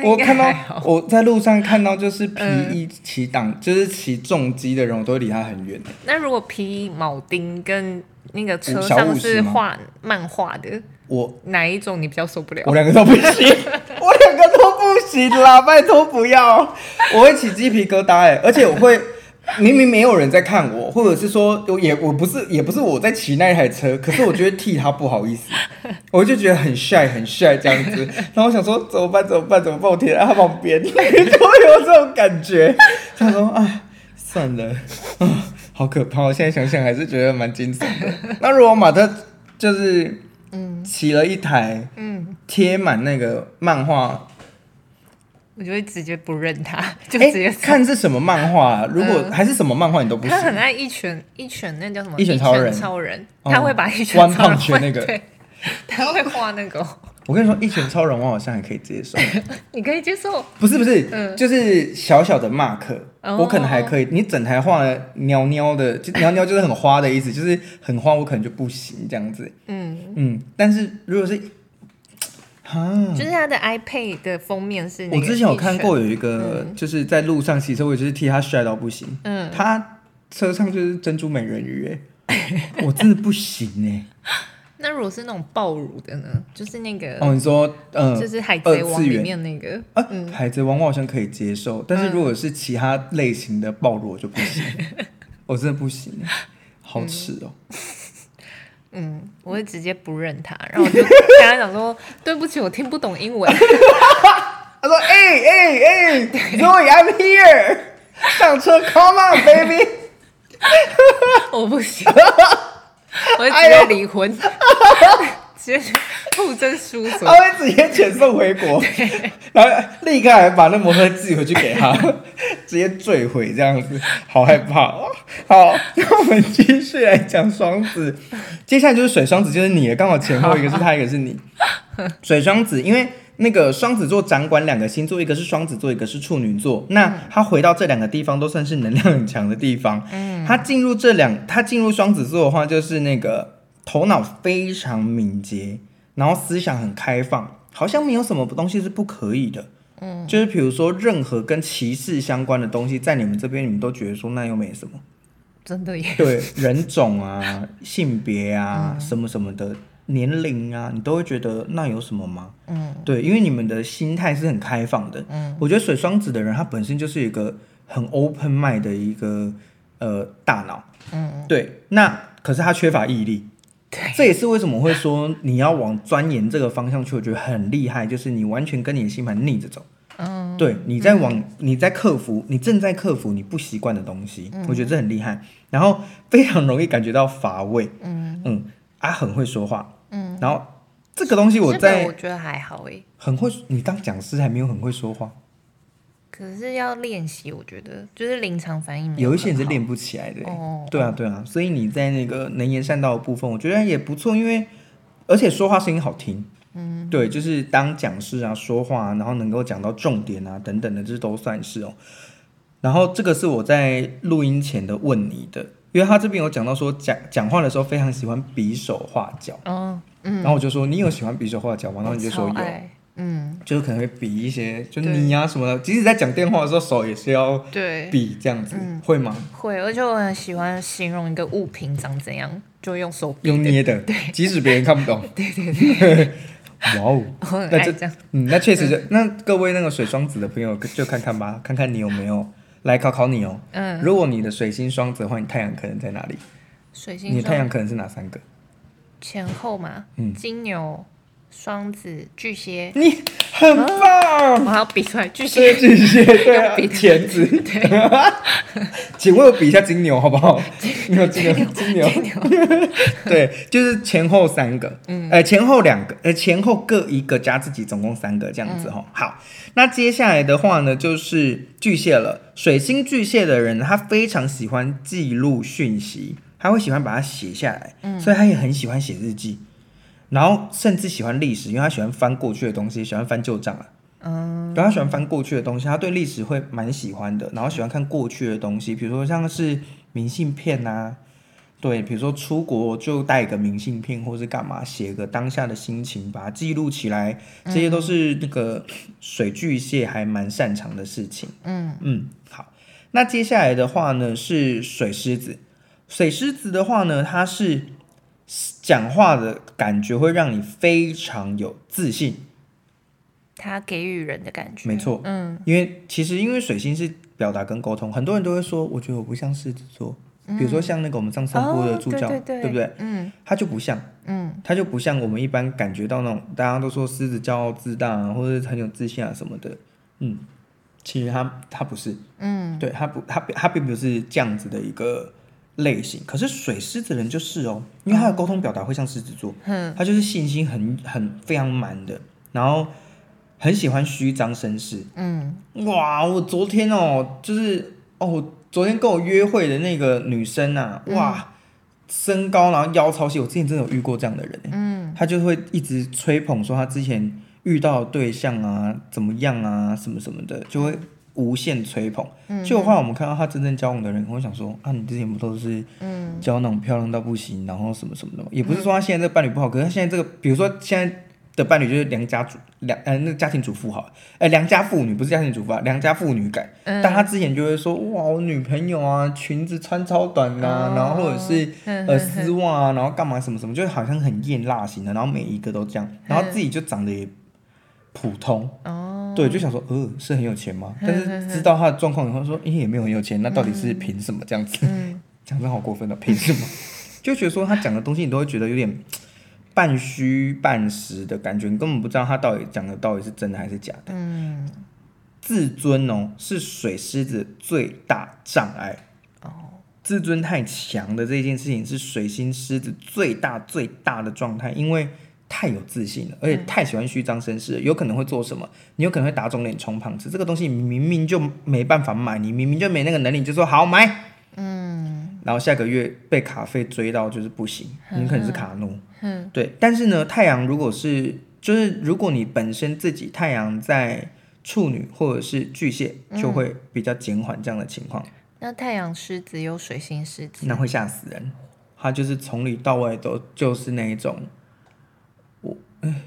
我看到我在路上看到就是皮衣骑挡，嗯、就是骑重机的人，我都会离他很远。那如果皮衣铆钉跟那个车上是画漫画的，我哪一种你比较受不了？我两个都不行。不行啦，*laughs* 拜托不要！我会起鸡皮疙瘩哎，而且我会 *laughs* 明明没有人在看我，或者是说我也我不是也不是我在骑那一台车，可是我觉得替他不好意思，*laughs* 我就觉得很帅很帅这样子。然后我想说怎么办怎么办怎么办？我贴在他旁边，都有这种感觉。他说啊，算了，啊，好可怕！我现在想想还是觉得蛮惊悚的。那如果马特就是嗯骑了一台嗯贴满那个漫画。我就会直接不认他，*laughs* 就直接、欸、看是什么漫画、啊。如果还是什么漫画，你都不行。他很爱一拳一拳，那叫什么？一拳超人。超人，他会把一拳超人。拳那个。对，*laughs* 他会画那个。我跟你说，一拳超人我好像还可以接受。*laughs* 你可以接受？不是不是，嗯、就是小小的 mark，、哦、我可能还可以。你整台画了喵喵的，就喵喵就是很花的意思，就是很花，我可能就不行这样子。嗯嗯，但是如果是。就是他的 iPad 的封面是那个。我之前有看过有一个，就是在路上骑车，我就是替他帅到不行。嗯，他车上就是珍珠美人鱼，哎，我真的不行哎。那如果是那种爆乳的呢？就是那个哦，你说嗯，就是海贼王里面那个。啊，海贼王我好像可以接受，但是如果是其他类型的爆乳我就不行，*laughs* 我真的不行，好吃哦。嗯，我会直接不认他，然后我就跟他讲说：“对不起，我听不懂英文。*laughs* ”他说：“哎哎哎，Zoe，I'm here，上车，Come on baby。*laughs* ”我不行，我会直接离婚。*laughs* 直接互争输赢，他会直接遣送回国，然后立刻还把那摩托车寄回去给他，*laughs* 直接坠毁这样子，好害怕。哦。好，那我们继续来讲双子，接下来就是水双子，就是你，刚好前后一个是他，一个是你。*laughs* 水双子，因为那个双子座掌管两个星座，一个是双子座，一个是处女座。那他回到这两个地方都算是能量很强的地方。嗯，他进入这两，他进入双子座的话，就是那个。头脑非常敏捷，然后思想很开放，好像没有什么东西是不可以的。嗯，就是比如说任何跟歧视相关的东西，在你们这边，你们都觉得说那又没什么。真的耶。对，人种啊、*laughs* 性别啊、嗯、什么什么的年龄啊，你都会觉得那有什么吗？嗯，对，因为你们的心态是很开放的。嗯，我觉得水双子的人他本身就是一个很 open mind 的一个呃大脑。嗯，对，那可是他缺乏毅力。对这也是为什么会说你要往钻研这个方向去，我觉得很厉害，就是你完全跟你的星盘逆着走。嗯，对，你在往，你在克服，你正在克服你不习惯的东西，嗯、我觉得这很厉害。然后非常容易感觉到乏味。嗯嗯，啊，很会说话。嗯，然后这个东西我在我觉得还好诶，很会，你当讲师还没有很会说话。可是要练习，我觉得就是临场反应。有一些人是练不起来的。哦，对啊，对啊，所以你在那个能言善道的部分，我觉得也不错，因为而且说话声音好听。嗯，对，就是当讲师啊，说话，然后能够讲到重点啊，等等的，这都算是哦。然后这个是我在录音前的问你的，因为他这边有讲到说讲讲话的时候非常喜欢比手画脚。嗯嗯，然后我就说你有喜欢比手画脚吗？然后你就说有。嗯，就是可能会比一些，就你呀、啊、什么的，即使在讲电话的时候，手也是要比这样子，会吗？会，而且我很喜欢形容一个物品长怎样，就用手用捏的，对，即使别人看不懂，*laughs* 对对对，哇哦，*laughs* 那这样，嗯，那确实是，那各位那个水双子的朋友就看看吧，看看你有没有来考考你哦。嗯，如果你的水星双子的话，你太阳可能在哪里？水星，你太阳可能是哪三个？前后嘛，嗯，金牛。双子、巨蟹，你很棒！啊、我还要比出来，巨蟹、巨蟹，对啊，比钳子，对。*laughs* 请问我比一下金牛好不好？金牛，金牛，金牛，金 *laughs* 牛对，就是前后三个，嗯，呃，前后两个，呃，前后各一个加自己，总共三个这样子哈。嗯、好，那接下来的话呢，就是巨蟹了。水星巨蟹的人，他非常喜欢记录讯息，他会喜欢把它写下来，嗯，所以他也很喜欢写日记。然后甚至喜欢历史，因为他喜欢翻过去的东西，喜欢翻旧账啊。嗯，然后他喜欢翻过去的东西，他对历史会蛮喜欢的。然后喜欢看过去的东西，比如说像是明信片啊，对，比如说出国就带个明信片，或是干嘛，写个当下的心情，把它记录起来，这些都是那个水巨蟹还蛮擅长的事情。嗯嗯，好，那接下来的话呢是水狮子，水狮子的话呢，它是。讲话的感觉会让你非常有自信，他给予人的感觉。没错，嗯，因为其实因为水星是表达跟沟通，很多人都会说，我觉得我不像狮子座，嗯、比如说像那个我们上次播的助教，哦、对，对，对，对不对？嗯，他就不像，嗯，他就不像我们一般感觉到那种大家都说狮子骄傲自大啊，或者很有自信啊什么的，嗯，其实他他不是，嗯，对他不他他并不是这样子的一个。类型，可是水狮子人就是哦，因为他的沟通表达会像狮子座，嗯，他就是信心很很非常满的，然后很喜欢虚张声势。嗯，哇，我昨天哦，就是哦，昨天跟我约会的那个女生啊，哇，嗯、身高然后腰超细，我之前真的有遇过这样的人。嗯，她就会一直吹捧说她之前遇到的对象啊怎么样啊什么什么的，就会无限吹捧。嗯，结果后来我们看到她真正交往的人，我想说啊，你之前不都是嗯交那种漂亮到不行，然后什么什么的吗？也不是说她现在这个伴侣不好，可是她现在这个，比如说现在。的伴侣就是良家主良呃那个家庭主妇好，呃良家妇女不是家庭主妇啊，良家妇女感。嗯、但他之前就会说哇，我女朋友啊，裙子穿超短啊，哦、然后或者是呃丝袜啊，然后干嘛什么什么，就好像很艳辣型的，然后每一个都这样，然后自己就长得也普通。哦、对，就想说呃是很有钱吗？但是知道他的状况以后说，哎也没有很有钱，那到底是凭什么这样子？嗯，讲的好过分的，凭什么？*laughs* 就觉得说他讲的东西你都会觉得有点。半虚半实的感觉，你根本不知道他到底讲的到底是真的还是假的。嗯，自尊哦是水狮子最大障碍。哦，自尊太强的这件事情是水星狮子最大最大的状态，因为太有自信了，而且太喜欢虚张声势，有可能会做什么？你有可能会打肿脸充胖子。这个东西你明明就没办法买，你明明就没那个能力，你就说好买。嗯，然后下个月被卡费追到就是不行，你可能是卡怒。嗯，对。但是呢，太阳如果是就是如果你本身自己太阳在处女或者是巨蟹，就会比较减缓这样的情况。那太阳狮子有水星狮子，那会吓死人。他就是从里到外都就是那一种，我哎，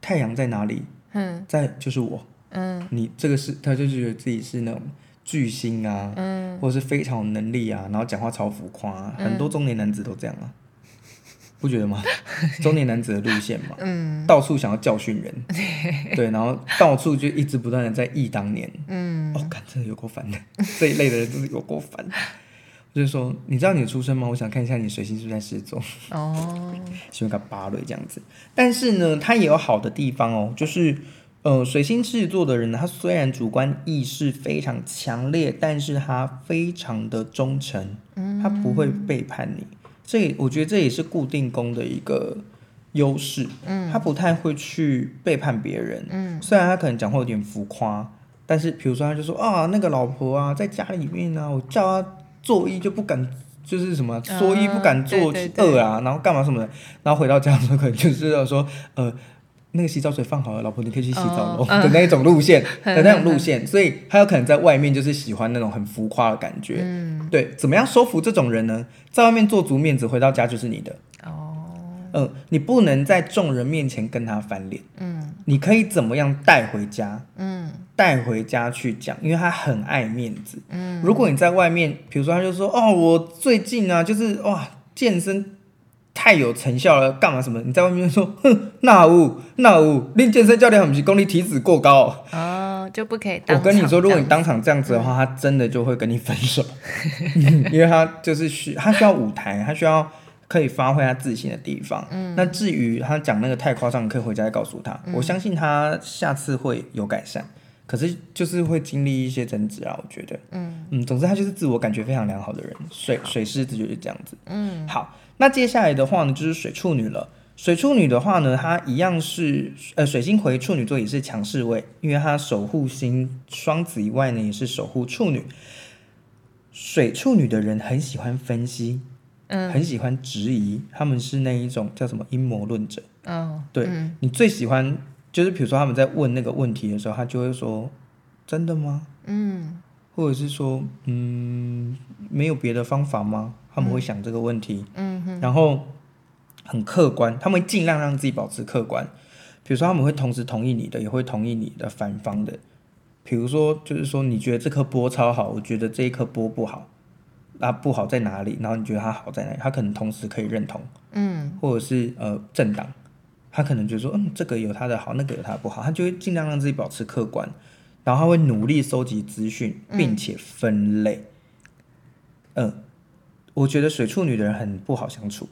太阳在哪里？嗯，在就是我。嗯，你这个是他就觉得自己是那种。巨星啊，嗯、或者是非常有能力啊，然后讲话超浮夸、啊，嗯、很多中年男子都这样啊，*laughs* 不觉得吗？*laughs* 中年男子的路线嘛，*laughs* 嗯、到处想要教训人，对，然后到处就一直不断的在忆当年，嗯，哦，感，真的有够烦的，这一类的人真的有够烦。就是说，你知道你的出生吗？我想看一下你水星是不是在狮子座。哦，喜欢个芭蕾这样子，但是呢，它也有好的地方哦，就是。呃，水星狮子座的人呢，他虽然主观意识非常强烈，但是他非常的忠诚，他不会背叛你。所以我觉得这也是固定宫的一个优势，他不太会去背叛别人。虽然他可能讲话有点浮夸，但是比如说他就说啊，那个老婆啊，在家里面呢、啊，我叫他做一就不敢，就是什么说一不敢做二啊，然后干嘛什么的，然后回到家之后可能就是要说呃。那个洗澡水放好了，老婆你可以去洗澡喽 *laughs* 的那一种路线的那种路线，所以他有可能在外面就是喜欢那种很浮夸的感觉。嗯，对，怎么样说服这种人呢？在外面做足面子，回到家就是你的。哦，嗯，你不能在众人面前跟他翻脸。嗯，你可以怎么样带回家？嗯，带回家去讲，因为他很爱面子。嗯，如果你在外面，比如说他就说哦，我最近啊，就是哇健身。太有成效了，干嘛什么？你在外面说，哼，那有那有，练健身教练很不是功力体脂过高哦，就不可以。我跟你说，如果你当场这样子的话，嗯、他真的就会跟你分手，因为他就是需他需要舞台，他需要可以发挥他自信的地方。嗯，那至于他讲那个太夸张，你可以回家再告诉他，嗯、我相信他下次会有改善。可是就是会经历一些争执啊，我觉得，嗯嗯，总之他就是自我感觉非常良好的人，水水狮子就是这样子，嗯，好。那接下来的话呢，就是水处女了。水处女的话呢，它一样是呃，水星回处女座也是强势位，因为它守护星双子以外呢，也是守护处女。水处女的人很喜欢分析，嗯，很喜欢质疑，他们是那一种叫什么阴谋论者。哦，对，嗯，你最喜欢就是比如说他们在问那个问题的时候，他就会说：“真的吗？”嗯，或者是说：“嗯，没有别的方法吗？”他们会想这个问题，嗯哼，然后很客观，他们会尽量让自己保持客观。比如说，他们会同时同意你的，也会同意你的反方的。比如说，就是说，你觉得这颗波超好，我觉得这一颗波不好，那不好在哪里？然后你觉得它好在哪里？他可能同时可以认同，嗯，或者是呃政党，他可能就说，嗯，这个有他的好，那个有他的不好，他就会尽量让自己保持客观，然后他会努力收集资讯，并且分类，嗯。呃我觉得水处女的人很不好相处，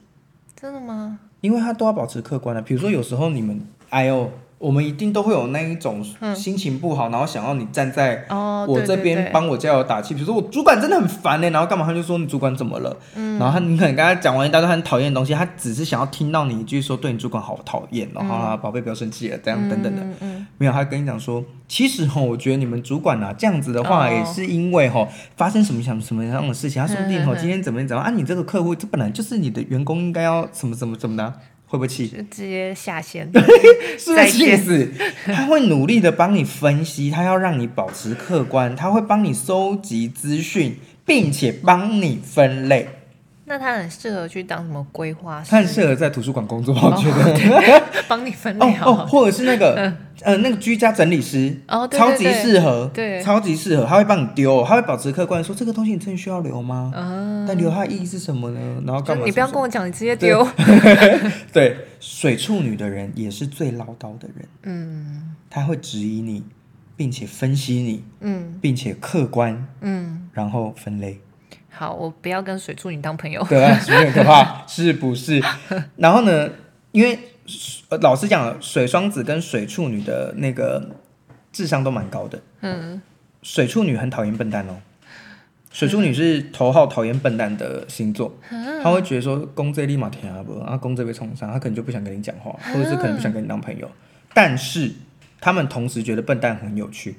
真的吗？因为他都要保持客观的。比如说，有时候你们，哎呦，我们一定都会有那一种心情不好，嗯、然后想要你站在我这边帮我加油打气。比如说我主管真的很烦呢，然后干嘛他就说你主管怎么了？嗯、然后他你可能跟他讲完一大堆很讨厌的东西，他只是想要听到你一句说对你主管好讨厌，然后宝贝不要生气了，这样等等的。嗯嗯、没有，他跟你讲说，其实哈，我觉得你们主管啊这样子的话，也是因为哈发生什么什么什么样的事情，他说不定哈今天怎么怎么啊，你这个客户这本来就是你的员工应该要什么什么怎么的。会不会气？直接下线，*laughs* 是不是气死？他会努力的帮你分析，他要让你保持客观，他会帮你收集资讯，并且帮你分类。那他很适合去当什么规划师？他很适合在图书馆工作，我觉得。帮你分类哦，或者是那个呃那个居家整理师哦，超级适合，对，超级适合，他会帮你丢，他会保持客观，说这个东西你真的需要留吗？嗯，但留它的意义是什么呢？然后干嘛？你不要跟我讲，你直接丢。对，水处女的人也是最唠叨的人，嗯，他会质疑你，并且分析你，嗯，并且客观，嗯，然后分类。好，我不要跟水处女当朋友。对啊，有点可怕，是不是？然后呢，因为老实讲，水双子跟水处女的那个智商都蛮高的。嗯。水处女很讨厌笨蛋哦。水处女是头号讨厌笨蛋的星座，嗯、他会觉得说，公这立马天啊不，啊公这被冲上，他可能就不想跟你讲话，或者是可能不想跟你当朋友。但是他们同时觉得笨蛋很有趣。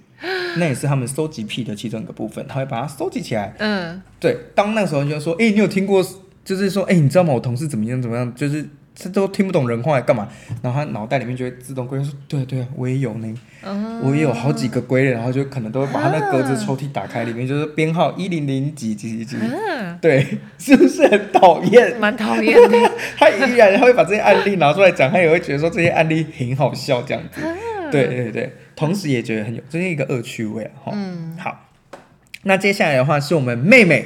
那也是他们收集癖的其中一个部分，他会把它收集起来。嗯，对。当那个时候你就说，哎、欸，你有听过？就是说，哎、欸，你知道吗？我同事怎么样怎么样？就是他都听不懂人话，干嘛？然后他脑袋里面就会自动归类说，对对啊，我也有呢。嗯、我也有好几个归类，然后就可能都会把他那格子抽屉打开，里面就是编号一零零几几几几。嗯、对，是不是很讨厌？蛮讨厌的。*laughs* 他依然他会把这些案例拿出来讲，他也会觉得说这些案例很好笑，这样子。嗯、对对对。同时也觉得很有，这是一个恶趣味啊！嗯，好，那接下来的话是我们妹妹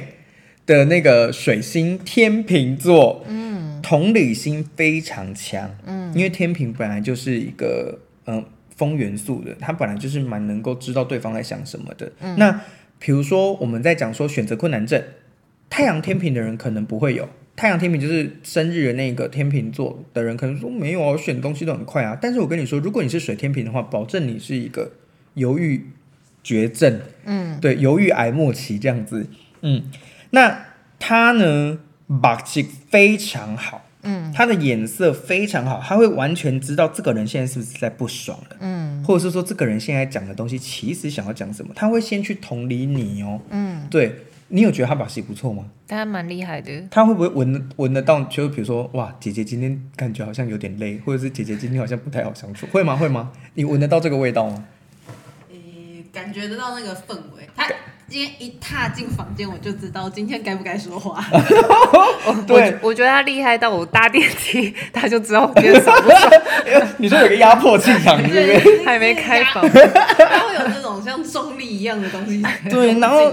的那个水星天秤座，嗯，同理心非常强，嗯，因为天秤本来就是一个嗯、呃、风元素的，它本来就是蛮能够知道对方在想什么的。嗯、那比如说我们在讲说选择困难症，太阳天平的人可能不会有。太阳天平就是生日的那个天秤座的人，可能说没有啊，选东西都很快啊。但是我跟你说，如果你是水天平的话，保证你是一个犹豫绝症，嗯，对，犹豫癌末期这样子，嗯。那他呢，把气非常好，嗯，他的眼色非常好，他会完全知道这个人现在是不是在不爽了，嗯，或者是说这个人现在讲的东西其实想要讲什么，他会先去同理你哦，嗯，对。你有觉得他把戏不错吗？他蛮厉害的。他会不会闻闻得到？就比如说，哇，姐姐今天感觉好像有点累，或者是姐姐今天好像不太好相处，会吗？会吗？你闻得到这个味道吗？诶、欸，感觉得到那个氛围。他今天一踏进房间，我就知道今天该不该说话。*laughs* 对我，我觉得他厉害到我搭电梯，他就知道我今天爽不爽。*laughs* 你说有个压迫气场，是不是？还没开房，*laughs* 他会有这种像重力一样的东西。对，然后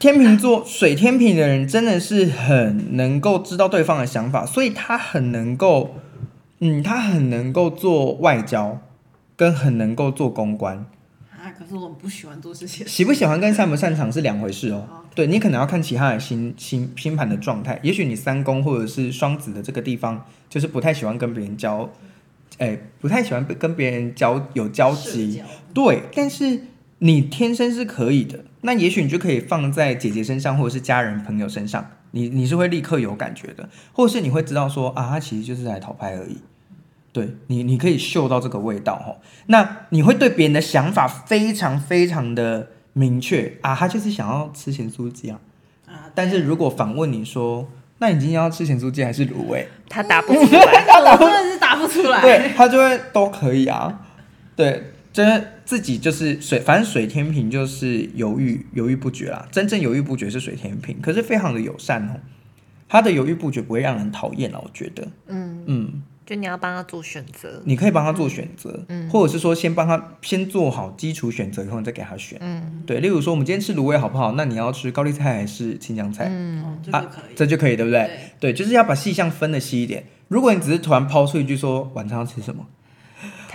天秤座水天平的人真的是很能够知道对方的想法，所以他很能够，嗯，他很能够做外交，跟很能够做公关。可是我不喜欢做这些。喜不喜欢跟擅不擅长是两回事哦。对，你可能要看其他的星星星盘的状态。也许你三宫或者是双子的这个地方，就是不太喜欢跟别人交，哎、欸，不太喜欢跟别人交有交集。交对，但是你天生是可以的。那也许你就可以放在姐姐身上，或者是家人朋友身上，你你是会立刻有感觉的，或者是你会知道说啊，他其实就是来讨拍而已。对你，你可以嗅到这个味道哈。那你会对别人的想法非常非常的明确啊，他就是想要吃咸酥鸡啊。啊，但是如果反问你说，那你今天要吃咸酥鸡还是卤味？他答不出来，*laughs* 他答真的是答不出来。对，他就会都可以啊。对，真的自己就是水，反正水天平就是犹豫犹豫不决啦。真正犹豫不决是水天平，可是非常的友善哦。他的犹豫不决不会让人讨厌啊，我觉得。嗯嗯。嗯就你要帮他做选择，你可以帮他做选择，嗯，或者是说先帮他先做好基础选择，以后你再给他选，嗯，对。例如说，我们今天吃卤味好不好？那你要吃高丽菜还是青江菜？嗯，这就可以，啊，这就可以，对不对？对，对，就是要把细项分的细一点。如果你只是突然抛出一句说晚餐要吃什么？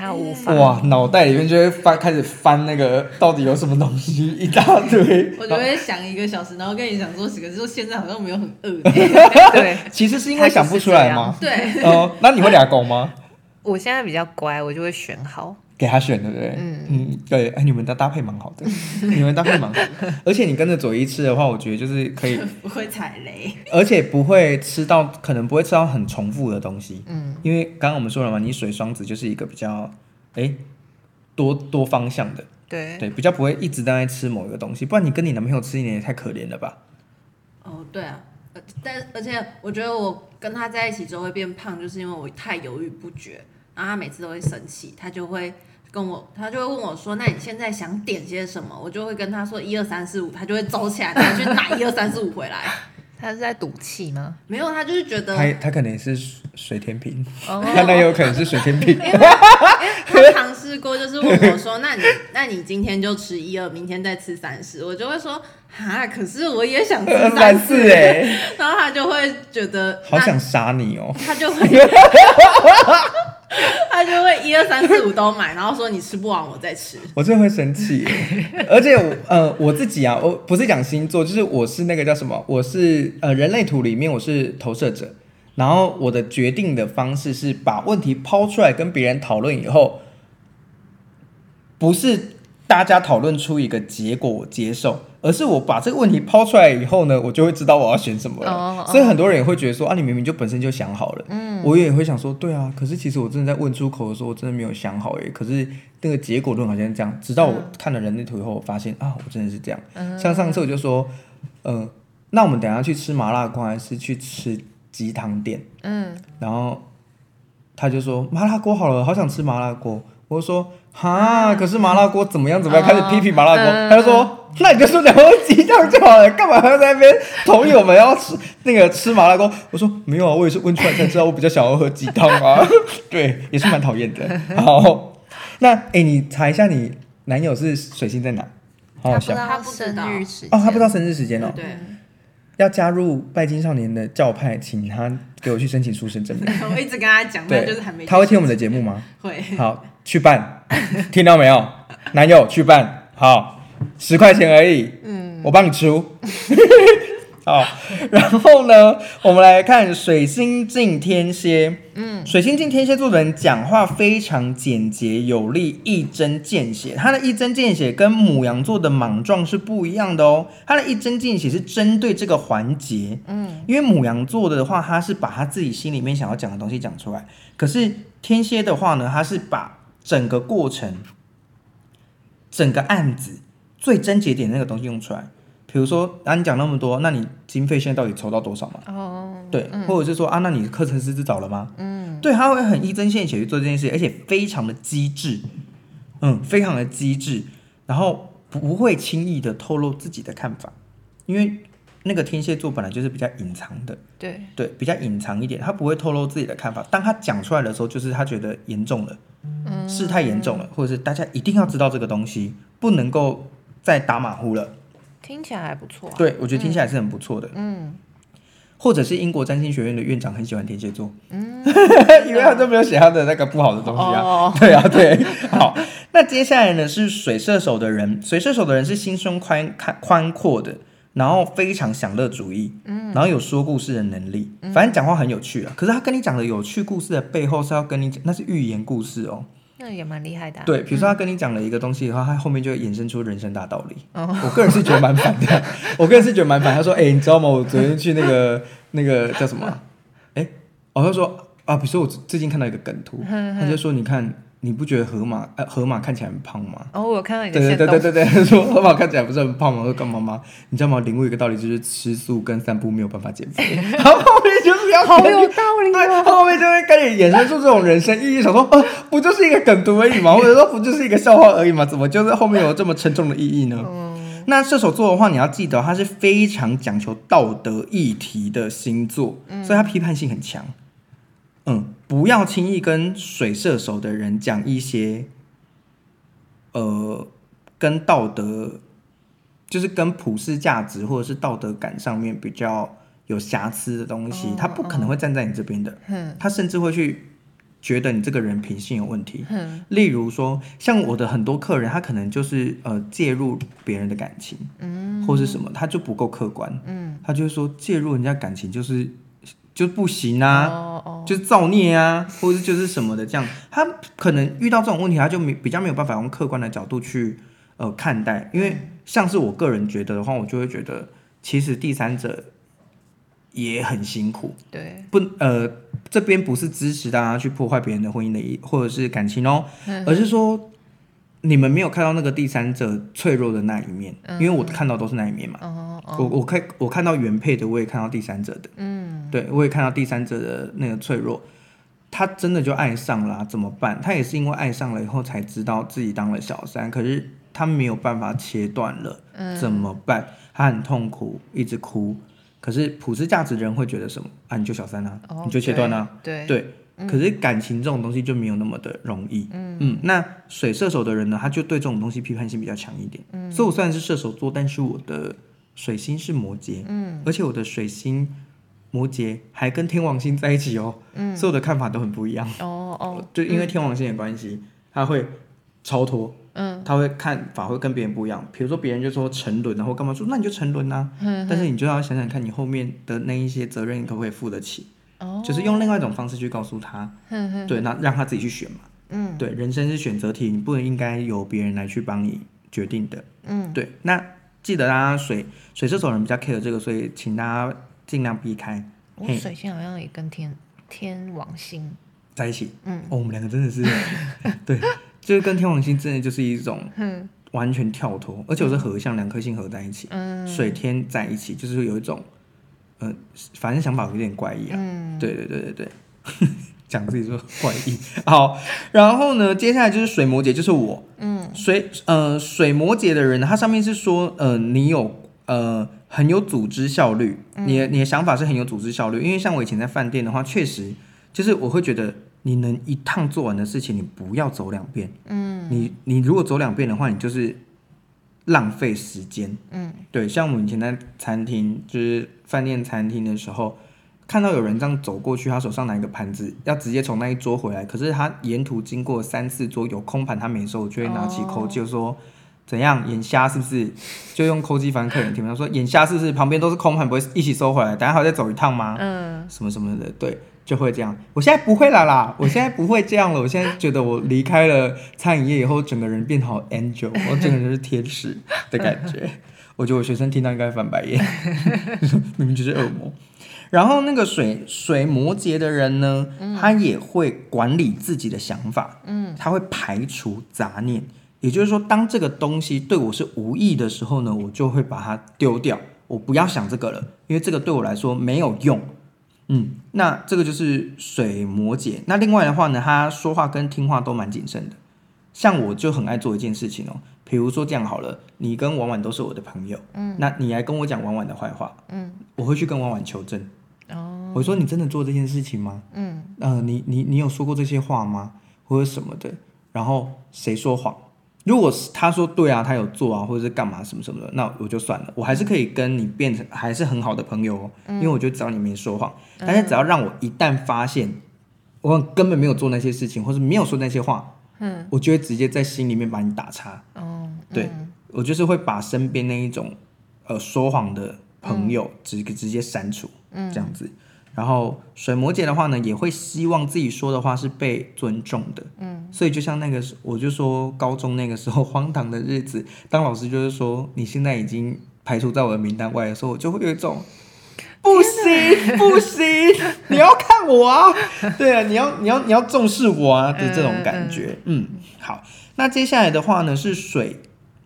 他无法哇，脑袋里面就会翻，开始翻那个到底有什么东西一大堆。*laughs* 我就会想一个小时，然后跟你讲说几个字，说现在好像没有很饿。*laughs* 对，其实是因为想不出来吗？对。哦，那你会俩狗吗？*laughs* 我现在比较乖，我就会选好给他选，对不对？嗯嗯，对，哎，你们的搭配蛮好的，*laughs* 你们搭配蛮好的，而且你跟着佐伊吃的话，我觉得就是可以 *laughs* 不会踩雷，而且不会吃到，可能不会吃到很重复的东西。嗯，因为刚刚我们说了嘛，你水双子就是一个比较哎多多方向的，对对，比较不会一直在吃某一个东西，不然你跟你男朋友吃一年也太可怜了吧？哦，对啊，但而且我觉得我跟他在一起之后会变胖，就是因为我太犹豫不决，然后他每次都会生气，他就会。跟我，他就会问我说：“那你现在想点些什么？”我就会跟他说：“一二三四五。”他就会走起来，他去拿一二三四五回来。*laughs* 他是在赌气吗？没有，他就是觉得他他可能是水天平，*laughs* 他那有可能是水天平。因为他尝试过，就是问我说：“那你那你今天就吃一二，明天再吃三十。”我就会说：“哈，可是我也想吃三四哎。” *laughs* 然后他就会觉得好想杀你哦，他就会。*laughs* 他就会一二三四五都买，然后说你吃不完我再吃。我真的会生气，而且呃我自己啊，我不是讲星座，就是我是那个叫什么，我是呃人类图里面我是投射者，然后我的决定的方式是把问题抛出来跟别人讨论以后，不是大家讨论出一个结果我接受。而是我把这个问题抛出来以后呢，我就会知道我要选什么了。Oh, oh. 所以很多人也会觉得说啊，你明明就本身就想好了。嗯，我也会想说，对啊。可是其实我真的在问出口的时候，我真的没有想好诶。可是那个结果论好像是这样。直到我看了人类图以后，我发现啊，我真的是这样。嗯。像上次我就说，呃，那我们等下去吃麻辣锅还是去吃鸡汤店？嗯。然后他就说麻辣锅好了，好想吃麻辣锅。我就说哈，可是麻辣锅怎么样？怎么样？开始批评麻辣锅。嗯、他就说。那你就说两碗鸡汤就好了，干嘛还要在那边同意我们要吃那个吃麻辣锅？我说没有啊，我也是问出来才知道，我比较想要喝鸡汤啊。*laughs* 对，也是蛮讨厌的。好，那哎、欸，你查一下你男友是水星在哪？好好笑，他不知道生日时哦，他不知道生日时间哦。对，要加入拜金少年的教派，请他给我去申请出生证明。*laughs* 我一直跟他讲，对，就是还没。他会听我们的节目吗？会。好，去办，*laughs* 听到没有？男友去办，好。十块钱而已，嗯，我帮你出。*laughs* 好，然后呢，我们来看水星进天蝎，嗯，水星进天蝎座的人讲话非常简洁有力，一针见血。他的一针见血跟母羊座的莽撞是不一样的哦。他的一针见血是针对这个环节，嗯，因为母羊座的话，他是把他自己心里面想要讲的东西讲出来，可是天蝎的话呢，他是把整个过程、整个案子。最症结点那个东西用出来，比如说啊，你讲那么多，那你经费现在到底筹到多少嘛？哦，对，嗯、或者是说啊，那你课程师资找了吗？嗯，对，他会很一针见血去做这件事，而且非常的机智，嗯，非常的机智，然后不会轻易的透露自己的看法，因为那个天蝎座本来就是比较隐藏的，对对，比较隐藏一点，他不会透露自己的看法，当他讲出来的时候，就是他觉得严重了，嗯，事态严重了，或者是大家一定要知道这个东西，不能够。再打马虎了，听起来还不错啊。对，我觉得听起来是很不错的。嗯，或者是英国占星学院的院长很喜欢天蝎座，嗯，*laughs* 因为他都没有写他的那个不好的东西啊。哦，对啊，对。好，那接下来呢是水射手的人，水射手的人是心胸宽宽宽阔的，然后非常享乐主义，嗯，然后有说故事的能力，反正讲话很有趣啊。可是他跟你讲的有趣故事的背后是要跟你讲，那是寓言故事哦。那也蛮厉害的、啊。对，比如说他跟你讲了一个东西的话，他后面就会衍生出人生大道理。哦，我个人是觉得蛮烦的。我个人是觉得蛮烦。他说：“哎、欸，你知道吗？我昨天去那个那个叫什么？哎、欸，哦，他说啊，比如说我最近看到一个梗图，*laughs* 他就说你看。”你不觉得河马呃河马看起来很胖吗？哦，我有看到你的。对对对对对，他 *laughs* 说河马看起来不是很胖吗？说干嘛吗？你知道吗？领悟一个道理就是吃素跟散步没有办法减肥。*laughs* 然后后面就是要好有道理哦。对，后面就会开始衍生出这种人生意义，想说呃，*laughs* 不就是一个梗图而已吗？或者说不就是一个笑话而已吗？怎么就是后面有这么沉重的意义呢？嗯。那射手座的话，你要记得他是非常讲求道德议题的星座，所以他批判性很强。嗯，不要轻易跟水射手的人讲一些，呃，跟道德，就是跟普世价值或者是道德感上面比较有瑕疵的东西，他不可能会站在你这边的。他甚至会去觉得你这个人品性有问题。例如说，像我的很多客人，他可能就是呃介入别人的感情，或是什么，他就不够客观。嗯他就是说介入人家感情就是。就不行啊，哦哦、就是造孽啊，或者就是什么的这样，他可能遇到这种问题，他就没比较没有办法用客观的角度去呃看待，因为像是我个人觉得的话，我就会觉得其实第三者也很辛苦，对，不呃这边不是支持大家去破坏别人的婚姻的一或者是感情哦，而是说。你们没有看到那个第三者脆弱的那一面，嗯、因为我看到都是那一面嘛。哦哦、我我看我看到原配的，我也看到第三者的。嗯，对，我也看到第三者的那个脆弱。他真的就爱上了，怎么办？他也是因为爱上了以后才知道自己当了小三，可是他没有办法切断了，嗯、怎么办？他很痛苦，一直哭。可是普世价值的人会觉得什么？啊，你就小三啊，哦、你就切断啊，对。对对可是感情这种东西就没有那么的容易，嗯，嗯，那水射手的人呢，他就对这种东西批判性比较强一点，嗯，所以我虽然是射手座，但是我的水星是摩羯，嗯，而且我的水星摩羯还跟天王星在一起哦，嗯，所有的看法都很不一样，哦哦，就因为天王星的关系，他会超脱，嗯，他会看法会跟别人不一样，比如说别人就说沉沦，然后干嘛说那你就沉沦啊，嗯，但是你就要想想看你后面的那一些责任你可不可以负得起。哦就是用另外一种方式去告诉他，对，那让他自己去选嘛。嗯，对，人生是选择题，你不能应该由别人来去帮你决定的。嗯，对。那记得大家水水射手人比较 care 这个，所以请大家尽量避开。我水星好像也跟天天王星在一起。嗯，哦，我们两个真的是，*laughs* 对，就是跟天王星真的就是一种完全跳脱，而且我是合相，两颗星合在一起，嗯，水天在一起，就是有一种。呃，反正想法有点怪异啊。嗯，对对对对对，*laughs* 讲自己说怪异。好，然后呢，接下来就是水摩羯，就是我。嗯，水呃水摩羯的人，他上面是说，呃，你有呃很有组织效率，你的你的想法是很有组织效率。因为像我以前在饭店的话，确实就是我会觉得，你能一趟做完的事情，你不要走两遍。嗯，你你如果走两遍的话，你就是。浪费时间，嗯，对，像我们以前在餐厅，就是饭店餐厅的时候，看到有人这样走过去，他手上拿一个盘子，要直接从那一桌回来，可是他沿途经过三四桌有空盘，他没收，就会拿起口机就说、哦、怎样眼瞎是不是？就用抠机翻客人听，他说眼瞎是不是？旁边都是空盘，不会一起收回来，等下还要再走一趟吗？嗯，什么什么的，对。就会这样，我现在不会了啦，我现在不会这样了。我现在觉得我离开了餐饮业以后，整个人变好 angel，我整个人就是天使的感觉。*laughs* 我觉得我学生听到应该翻白眼，明明就是恶魔。然后那个水水摩羯的人呢，他也会管理自己的想法，嗯，他会排除杂念。也就是说，当这个东西对我是无益的时候呢，我就会把它丢掉，我不要想这个了，因为这个对我来说没有用。嗯，那这个就是水摩羯。那另外的话呢，他说话跟听话都蛮谨慎的。像我就很爱做一件事情哦，比如说这样好了，你跟婉婉都是我的朋友，嗯，那你来跟我讲婉婉的坏话，嗯，我会去跟婉婉求证。哦，我说你真的做这件事情吗？嗯，呃，你你你有说过这些话吗？或者什么的？然后谁说谎？如果是他说对啊，他有做啊，或者是干嘛什么什么的，那我就算了，我还是可以跟你变成还是很好的朋友哦，嗯、因为我就知道你没说谎。但是只要让我一旦发现我根本没有做那些事情，或是没有说那些话，嗯，我就会直接在心里面把你打叉。哦、嗯，对，我就是会把身边那一种呃说谎的朋友直直接删除，嗯，这样子。然后水摩羯的话呢，也会希望自己说的话是被尊重的。嗯，所以就像那个，我就说高中那个时候荒唐的日子，当老师就是说你现在已经排除在我的名单外的时候，我就会有一种 *laughs* 不行不行，你要看我啊，对啊，你要你要你要重视我啊的这种感觉。嗯，嗯，好，那接下来的话呢是水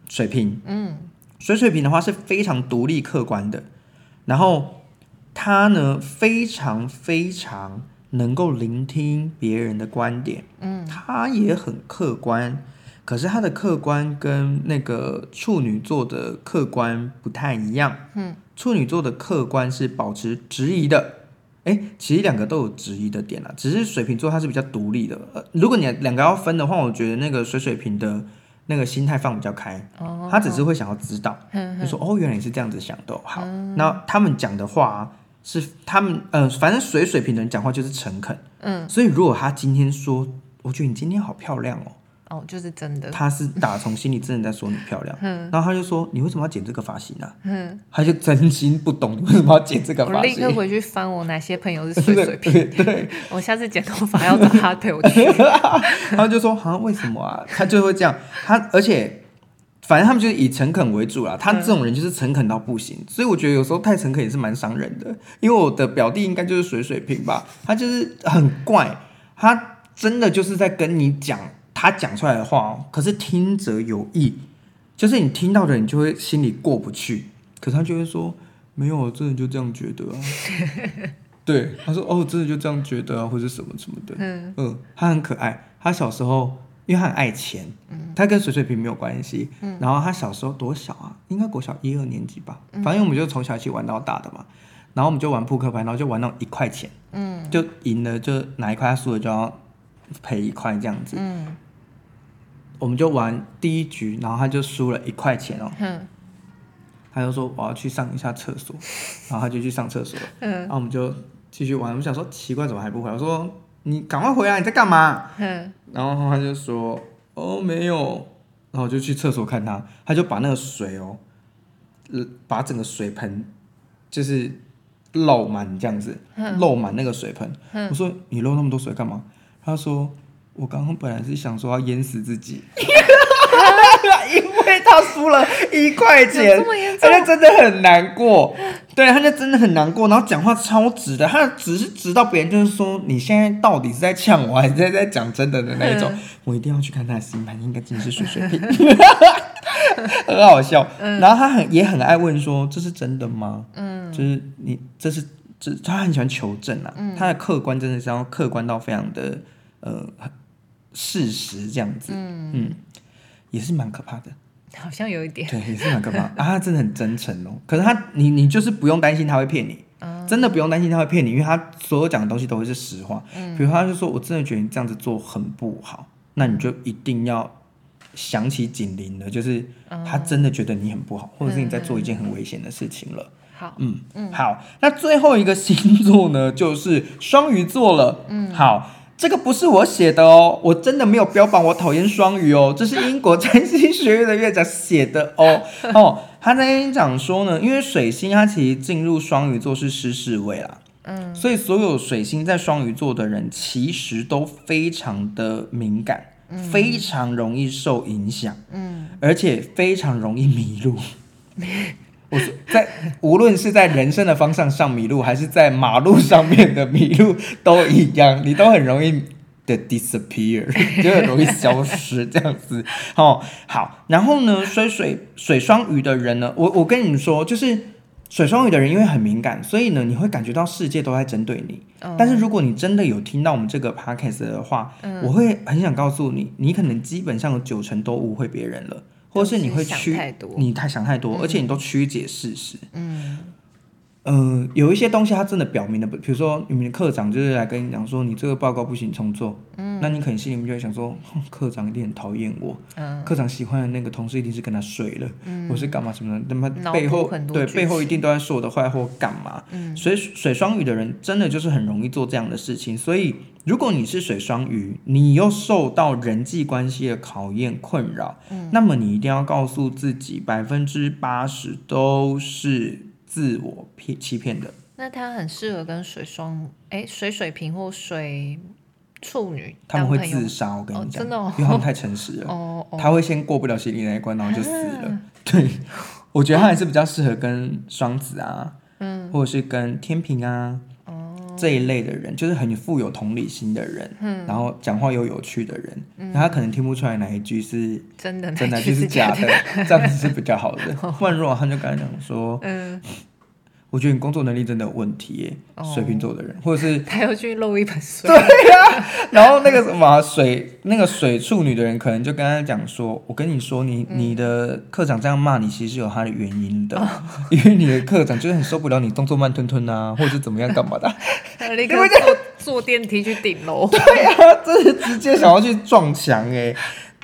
水瓶，嗯，水水瓶的话是非常独立客观的，然后。他呢，非常非常能够聆听别人的观点，嗯，他也很客观，可是他的客观跟那个处女座的客观不太一样，嗯，处女座的客观是保持质疑的，诶，其实两个都有质疑的点啦，只是水瓶座他是比较独立的，呃，如果你两个要分的话，我觉得那个水水瓶的那个心态放比较开，哦，他只是会想要知道，嗯，就说哦，原来你是这样子想的，好，嗯，那他们讲的话。是他们，呃，反正水水平的人讲话就是诚恳，嗯，所以如果他今天说，我觉得你今天好漂亮哦，哦，就是真的。他是打从心里真的在说你漂亮。嗯，然后他就说：“你为什么要剪这个发型呢、啊？”嗯，他就真心不懂你为什么要剪这个发型。我立刻回去翻我哪些朋友是水水平。*laughs* 对，对我下次剪头发要找他陪我去。*laughs* 他就说：“好像为什么啊？”他就会这样。他而且。反正他们就是以诚恳为主啦，他这种人就是诚恳到不行，嗯、所以我觉得有时候太诚恳也是蛮伤人的。因为我的表弟应该就是水水瓶吧，他就是很怪，他真的就是在跟你讲他讲出来的话，可是听者有意，就是你听到的你就会心里过不去，可是他就会说没有，真的就这样觉得啊。*laughs* 对，他说哦，真的就这样觉得啊，或者什么什么的。嗯嗯，他很可爱，他小时候。因为他很爱钱，他跟水水瓶没有关系。嗯、然后他小时候多小啊？应该国小一二年级吧。嗯、反正我们就从小一起玩到大的嘛。然后我们就玩扑克牌，然后就玩到一块钱。嗯、就赢了就拿一块，他输了就要赔一块这样子。嗯、我们就玩第一局，然后他就输了一块钱哦。嗯、他就说我要去上一下厕所，然后他就去上厕所。嗯、然后我们就继续玩。我们想说奇怪，怎么还不回来？我说。你赶快回来！你在干嘛？嗯、然后他就说：“哦，没有。”然后我就去厕所看他，他就把那个水哦，把整个水盆就是漏满这样子，漏满那个水盆。嗯、我说：“你漏那么多水干嘛？”他说：“我刚刚本来是想说要淹死自己。*laughs* ”因为他输了一块钱，他就真的很难过。对，他就真的很难过，然后讲话超直的，他只是直到别人就是说，你现在到底是在呛我，还是在在讲真的的那一种。嗯、我一定要去看他的星盘，应该真的是水水瓶，很好笑。嗯、然后他很也很爱问说，这是真的吗？嗯，就是你这是这，他很喜欢求证啊。嗯、他的客观真的是要客观到非常的呃事实这样子。嗯。嗯也是蛮可怕的，好像有一点，对，也是蛮可怕啊。他真的很真诚哦，可是他，你你就是不用担心他会骗你，嗯、真的不用担心他会骗你，因为他所有讲的东西都会是实话。嗯、比如他就说，我真的觉得你这样子做很不好，那你就一定要想起警铃了，就是他真的觉得你很不好，或者是你在做一件很危险的事情了。好，嗯嗯，好，那最后一个星座呢，就是双鱼座了。嗯，好。这个不是我写的哦，我真的没有标榜我讨厌双鱼哦，这是英国占星学院的院长写的哦。*laughs* 哦，他在那边讲说呢，因为水星它其实进入双鱼座是失事位啦，嗯，所以所有水星在双鱼座的人其实都非常的敏感，嗯，非常容易受影响，嗯，而且非常容易迷路。*laughs* 我在无论是在人生的方向上迷路，还是在马路上面的迷路都一样，你都很容易的 disappear，*laughs* 就很容易消失这样子。哦，*laughs* 好，然后呢，水水水双鱼的人呢，我我跟你们说，就是水双鱼的人因为很敏感，所以呢，你会感觉到世界都在针对你。但是如果你真的有听到我们这个 podcast 的话，我会很想告诉你，你可能基本上有九成都误会别人了。或是你会曲，你太想太多，而且你都曲解事实。嗯，呃，有一些东西它真的表明了，比如说你们的课长就是来跟你讲说，你这个报告不行重做。嗯，那你可能心里面就会想说，课长一定很讨厌我。嗯，课长喜欢的那个同事一定是跟他睡了，嗯，或是干嘛什么的，那么背后对背后一定都在说我的坏话干嘛？嗯，所以水双鱼的人真的就是很容易做这样的事情，所以。如果你是水双鱼，你又受到人际关系的考验困扰，嗯，那么你一定要告诉自己，百分之八十都是自我骗欺骗的。那他很适合跟水双，哎，水水瓶或水处女，他们会自杀。我跟你讲，哦，真的哦，因为他们太诚实了。*laughs* 哦，哦，他会先过不了心理那一关，然后就死了。啊，对，我觉得他还是比较适合跟双子啊，嗯，或者是跟天平啊。这一类的人就是很富有同理心的人，嗯，然后讲话又有趣的人，嗯，他可能听不出来哪一句是真的，真的就是假的，这样子是比较好的。*laughs* 换若他就刚才讲说，嗯。我觉得你工作能力真的有问题耶，水瓶座的人，或者是 *laughs* 他要去漏一盆水，对呀、啊。然后那个什么水，那个水处女的人，可能就跟他讲说：“我跟你说，你你的课长这样骂你，其实是有他的原因的，*laughs* 因为你的课长就是很受不了你动作慢吞吞啊，或者是怎么样干嘛的。*laughs* ”立刻坐坐电梯去顶楼，对呀、啊，这是直接想要去撞墙哎。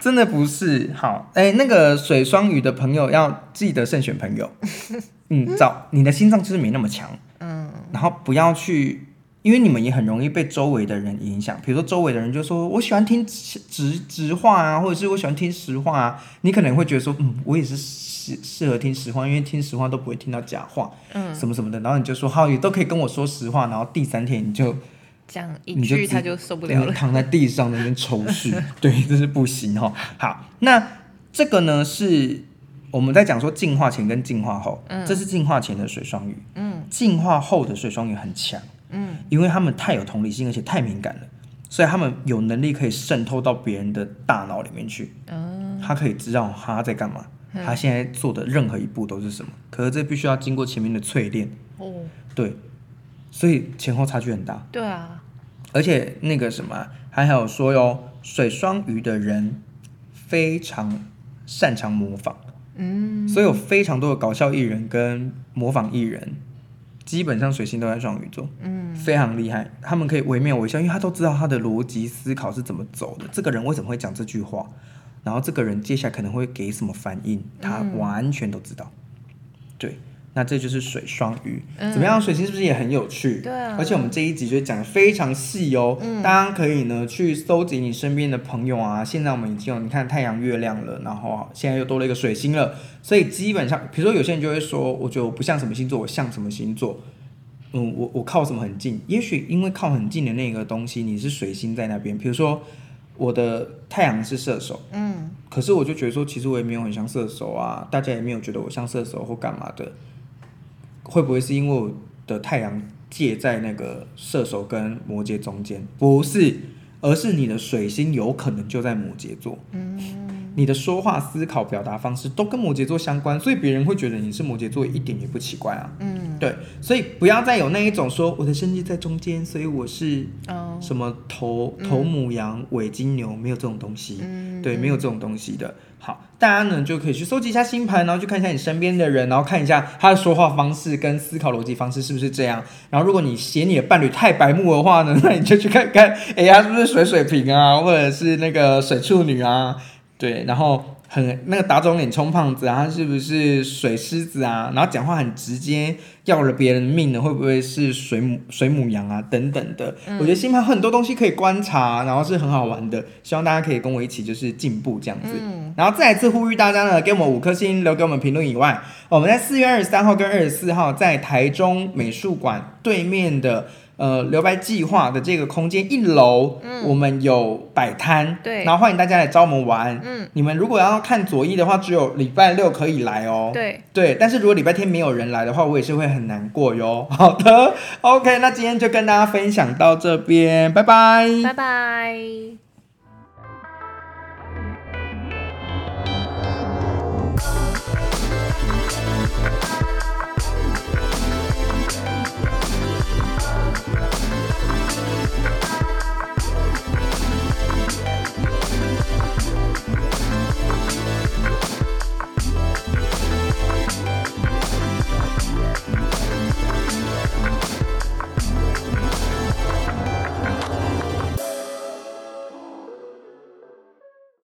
真的不是。好哎，那个水双鱼的朋友要记得慎选朋友。*laughs* 嗯，找你的心脏就是没那么强。嗯，然后不要去因为你们也很容易被周围的人影响，比如说周围的人就说我喜欢听直直话啊，或者是我喜欢听实话啊，你可能会觉得说，嗯，我也是适适合听实话，因为听实话都不会听到假话，嗯，什么什么的，然后你就说好，你都可以跟我说实话，然后第三天你就讲一句他就受不了了，躺在地上那边抽搐，*laughs* 对，这是不行哈。好，那这个呢是我们在讲说进化前跟进化后，嗯，这是进化前的水双鱼，嗯，进化后的水双鱼很强。嗯，因为他们太有同理心，而且太敏感了，所以他们有能力可以渗透到别人的大脑里面去。嗯，他可以知道他在干嘛，嗯，他现在做的任何一步都是什么。可是这必须要经过前面的淬炼。哦，对，所以前后差距很大。对啊，而且那个什么，还有说哟，水双鱼的人非常擅长模仿。嗯，所以有非常多的搞笑艺人跟模仿艺人。基本上水星都在双鱼座，嗯，非常厉害。他们可以惟妙惟肖，因为他都知道他的逻辑思考是怎么走的。这个人为什么会讲这句话？然后这个人接下来可能会给什么反应？他完全都知道。嗯、对，那这就是水双鱼，嗯、怎么样？水星是不是也很有趣？对啊。而且我们这一集就讲的非常细哦，嗯、大家可以呢去搜集你身边的朋友啊。现在我们已经有你看太阳、月亮了，然后现在又多了一个水星了。所以基本上，比如说有些人就会说，我觉得我不像什么星座，我像什么星座？嗯，我我靠什么很近？也许因为靠很近的那个东西，你是水星在那边。比如说我的太阳是射手，嗯，可是我就觉得说，其实我也没有很像射手啊，大家也没有觉得我像射手或干嘛的。会不会是因为我的太阳介在那个射手跟摩羯中间？不是，而是你的水星有可能就在摩羯座。嗯。你的说话、思考、表达方式都跟摩羯座相关，所以别人会觉得你是摩羯座一点也不奇怪啊。嗯，对，所以不要再有那一种说我的生日在中间，所以我是什么头、嗯、头母羊、尾金牛，没有这种东西。嗯，对，没有这种东西的。好，大家呢就可以去搜集一下星盘，然后去看一下你身边的人，然后看一下他的说话方式跟思考逻辑方式是不是这样。然后如果你嫌你的伴侣太白目的话呢，*laughs* 那你就去看看，哎呀，是不是水水瓶啊，或者是那个水处女啊？对，然后很那个打肿脸充胖子啊，他是不是水狮子啊？然后讲话很直接，要了别人命的？会不会是水母水母羊啊？等等的，嗯、我觉得星盘很多东西可以观察，然后是很好玩的。希望大家可以跟我一起就是进步这样子。嗯、然后再一次呼吁大家呢，给我们五颗星，留给我们评论以外，我们在四月二十三号跟二十四号在台中美术馆对面的。呃，留白计划的这个空间一楼，嗯，我们有摆摊，对，然后欢迎大家来找我们玩，嗯，你们如果要看左翼的话，只有礼拜六可以来哦，对，对，但是如果礼拜天没有人来的话，我也是会很难过哟。*laughs* 好的，OK，那今天就跟大家分享到这边，拜拜，拜拜。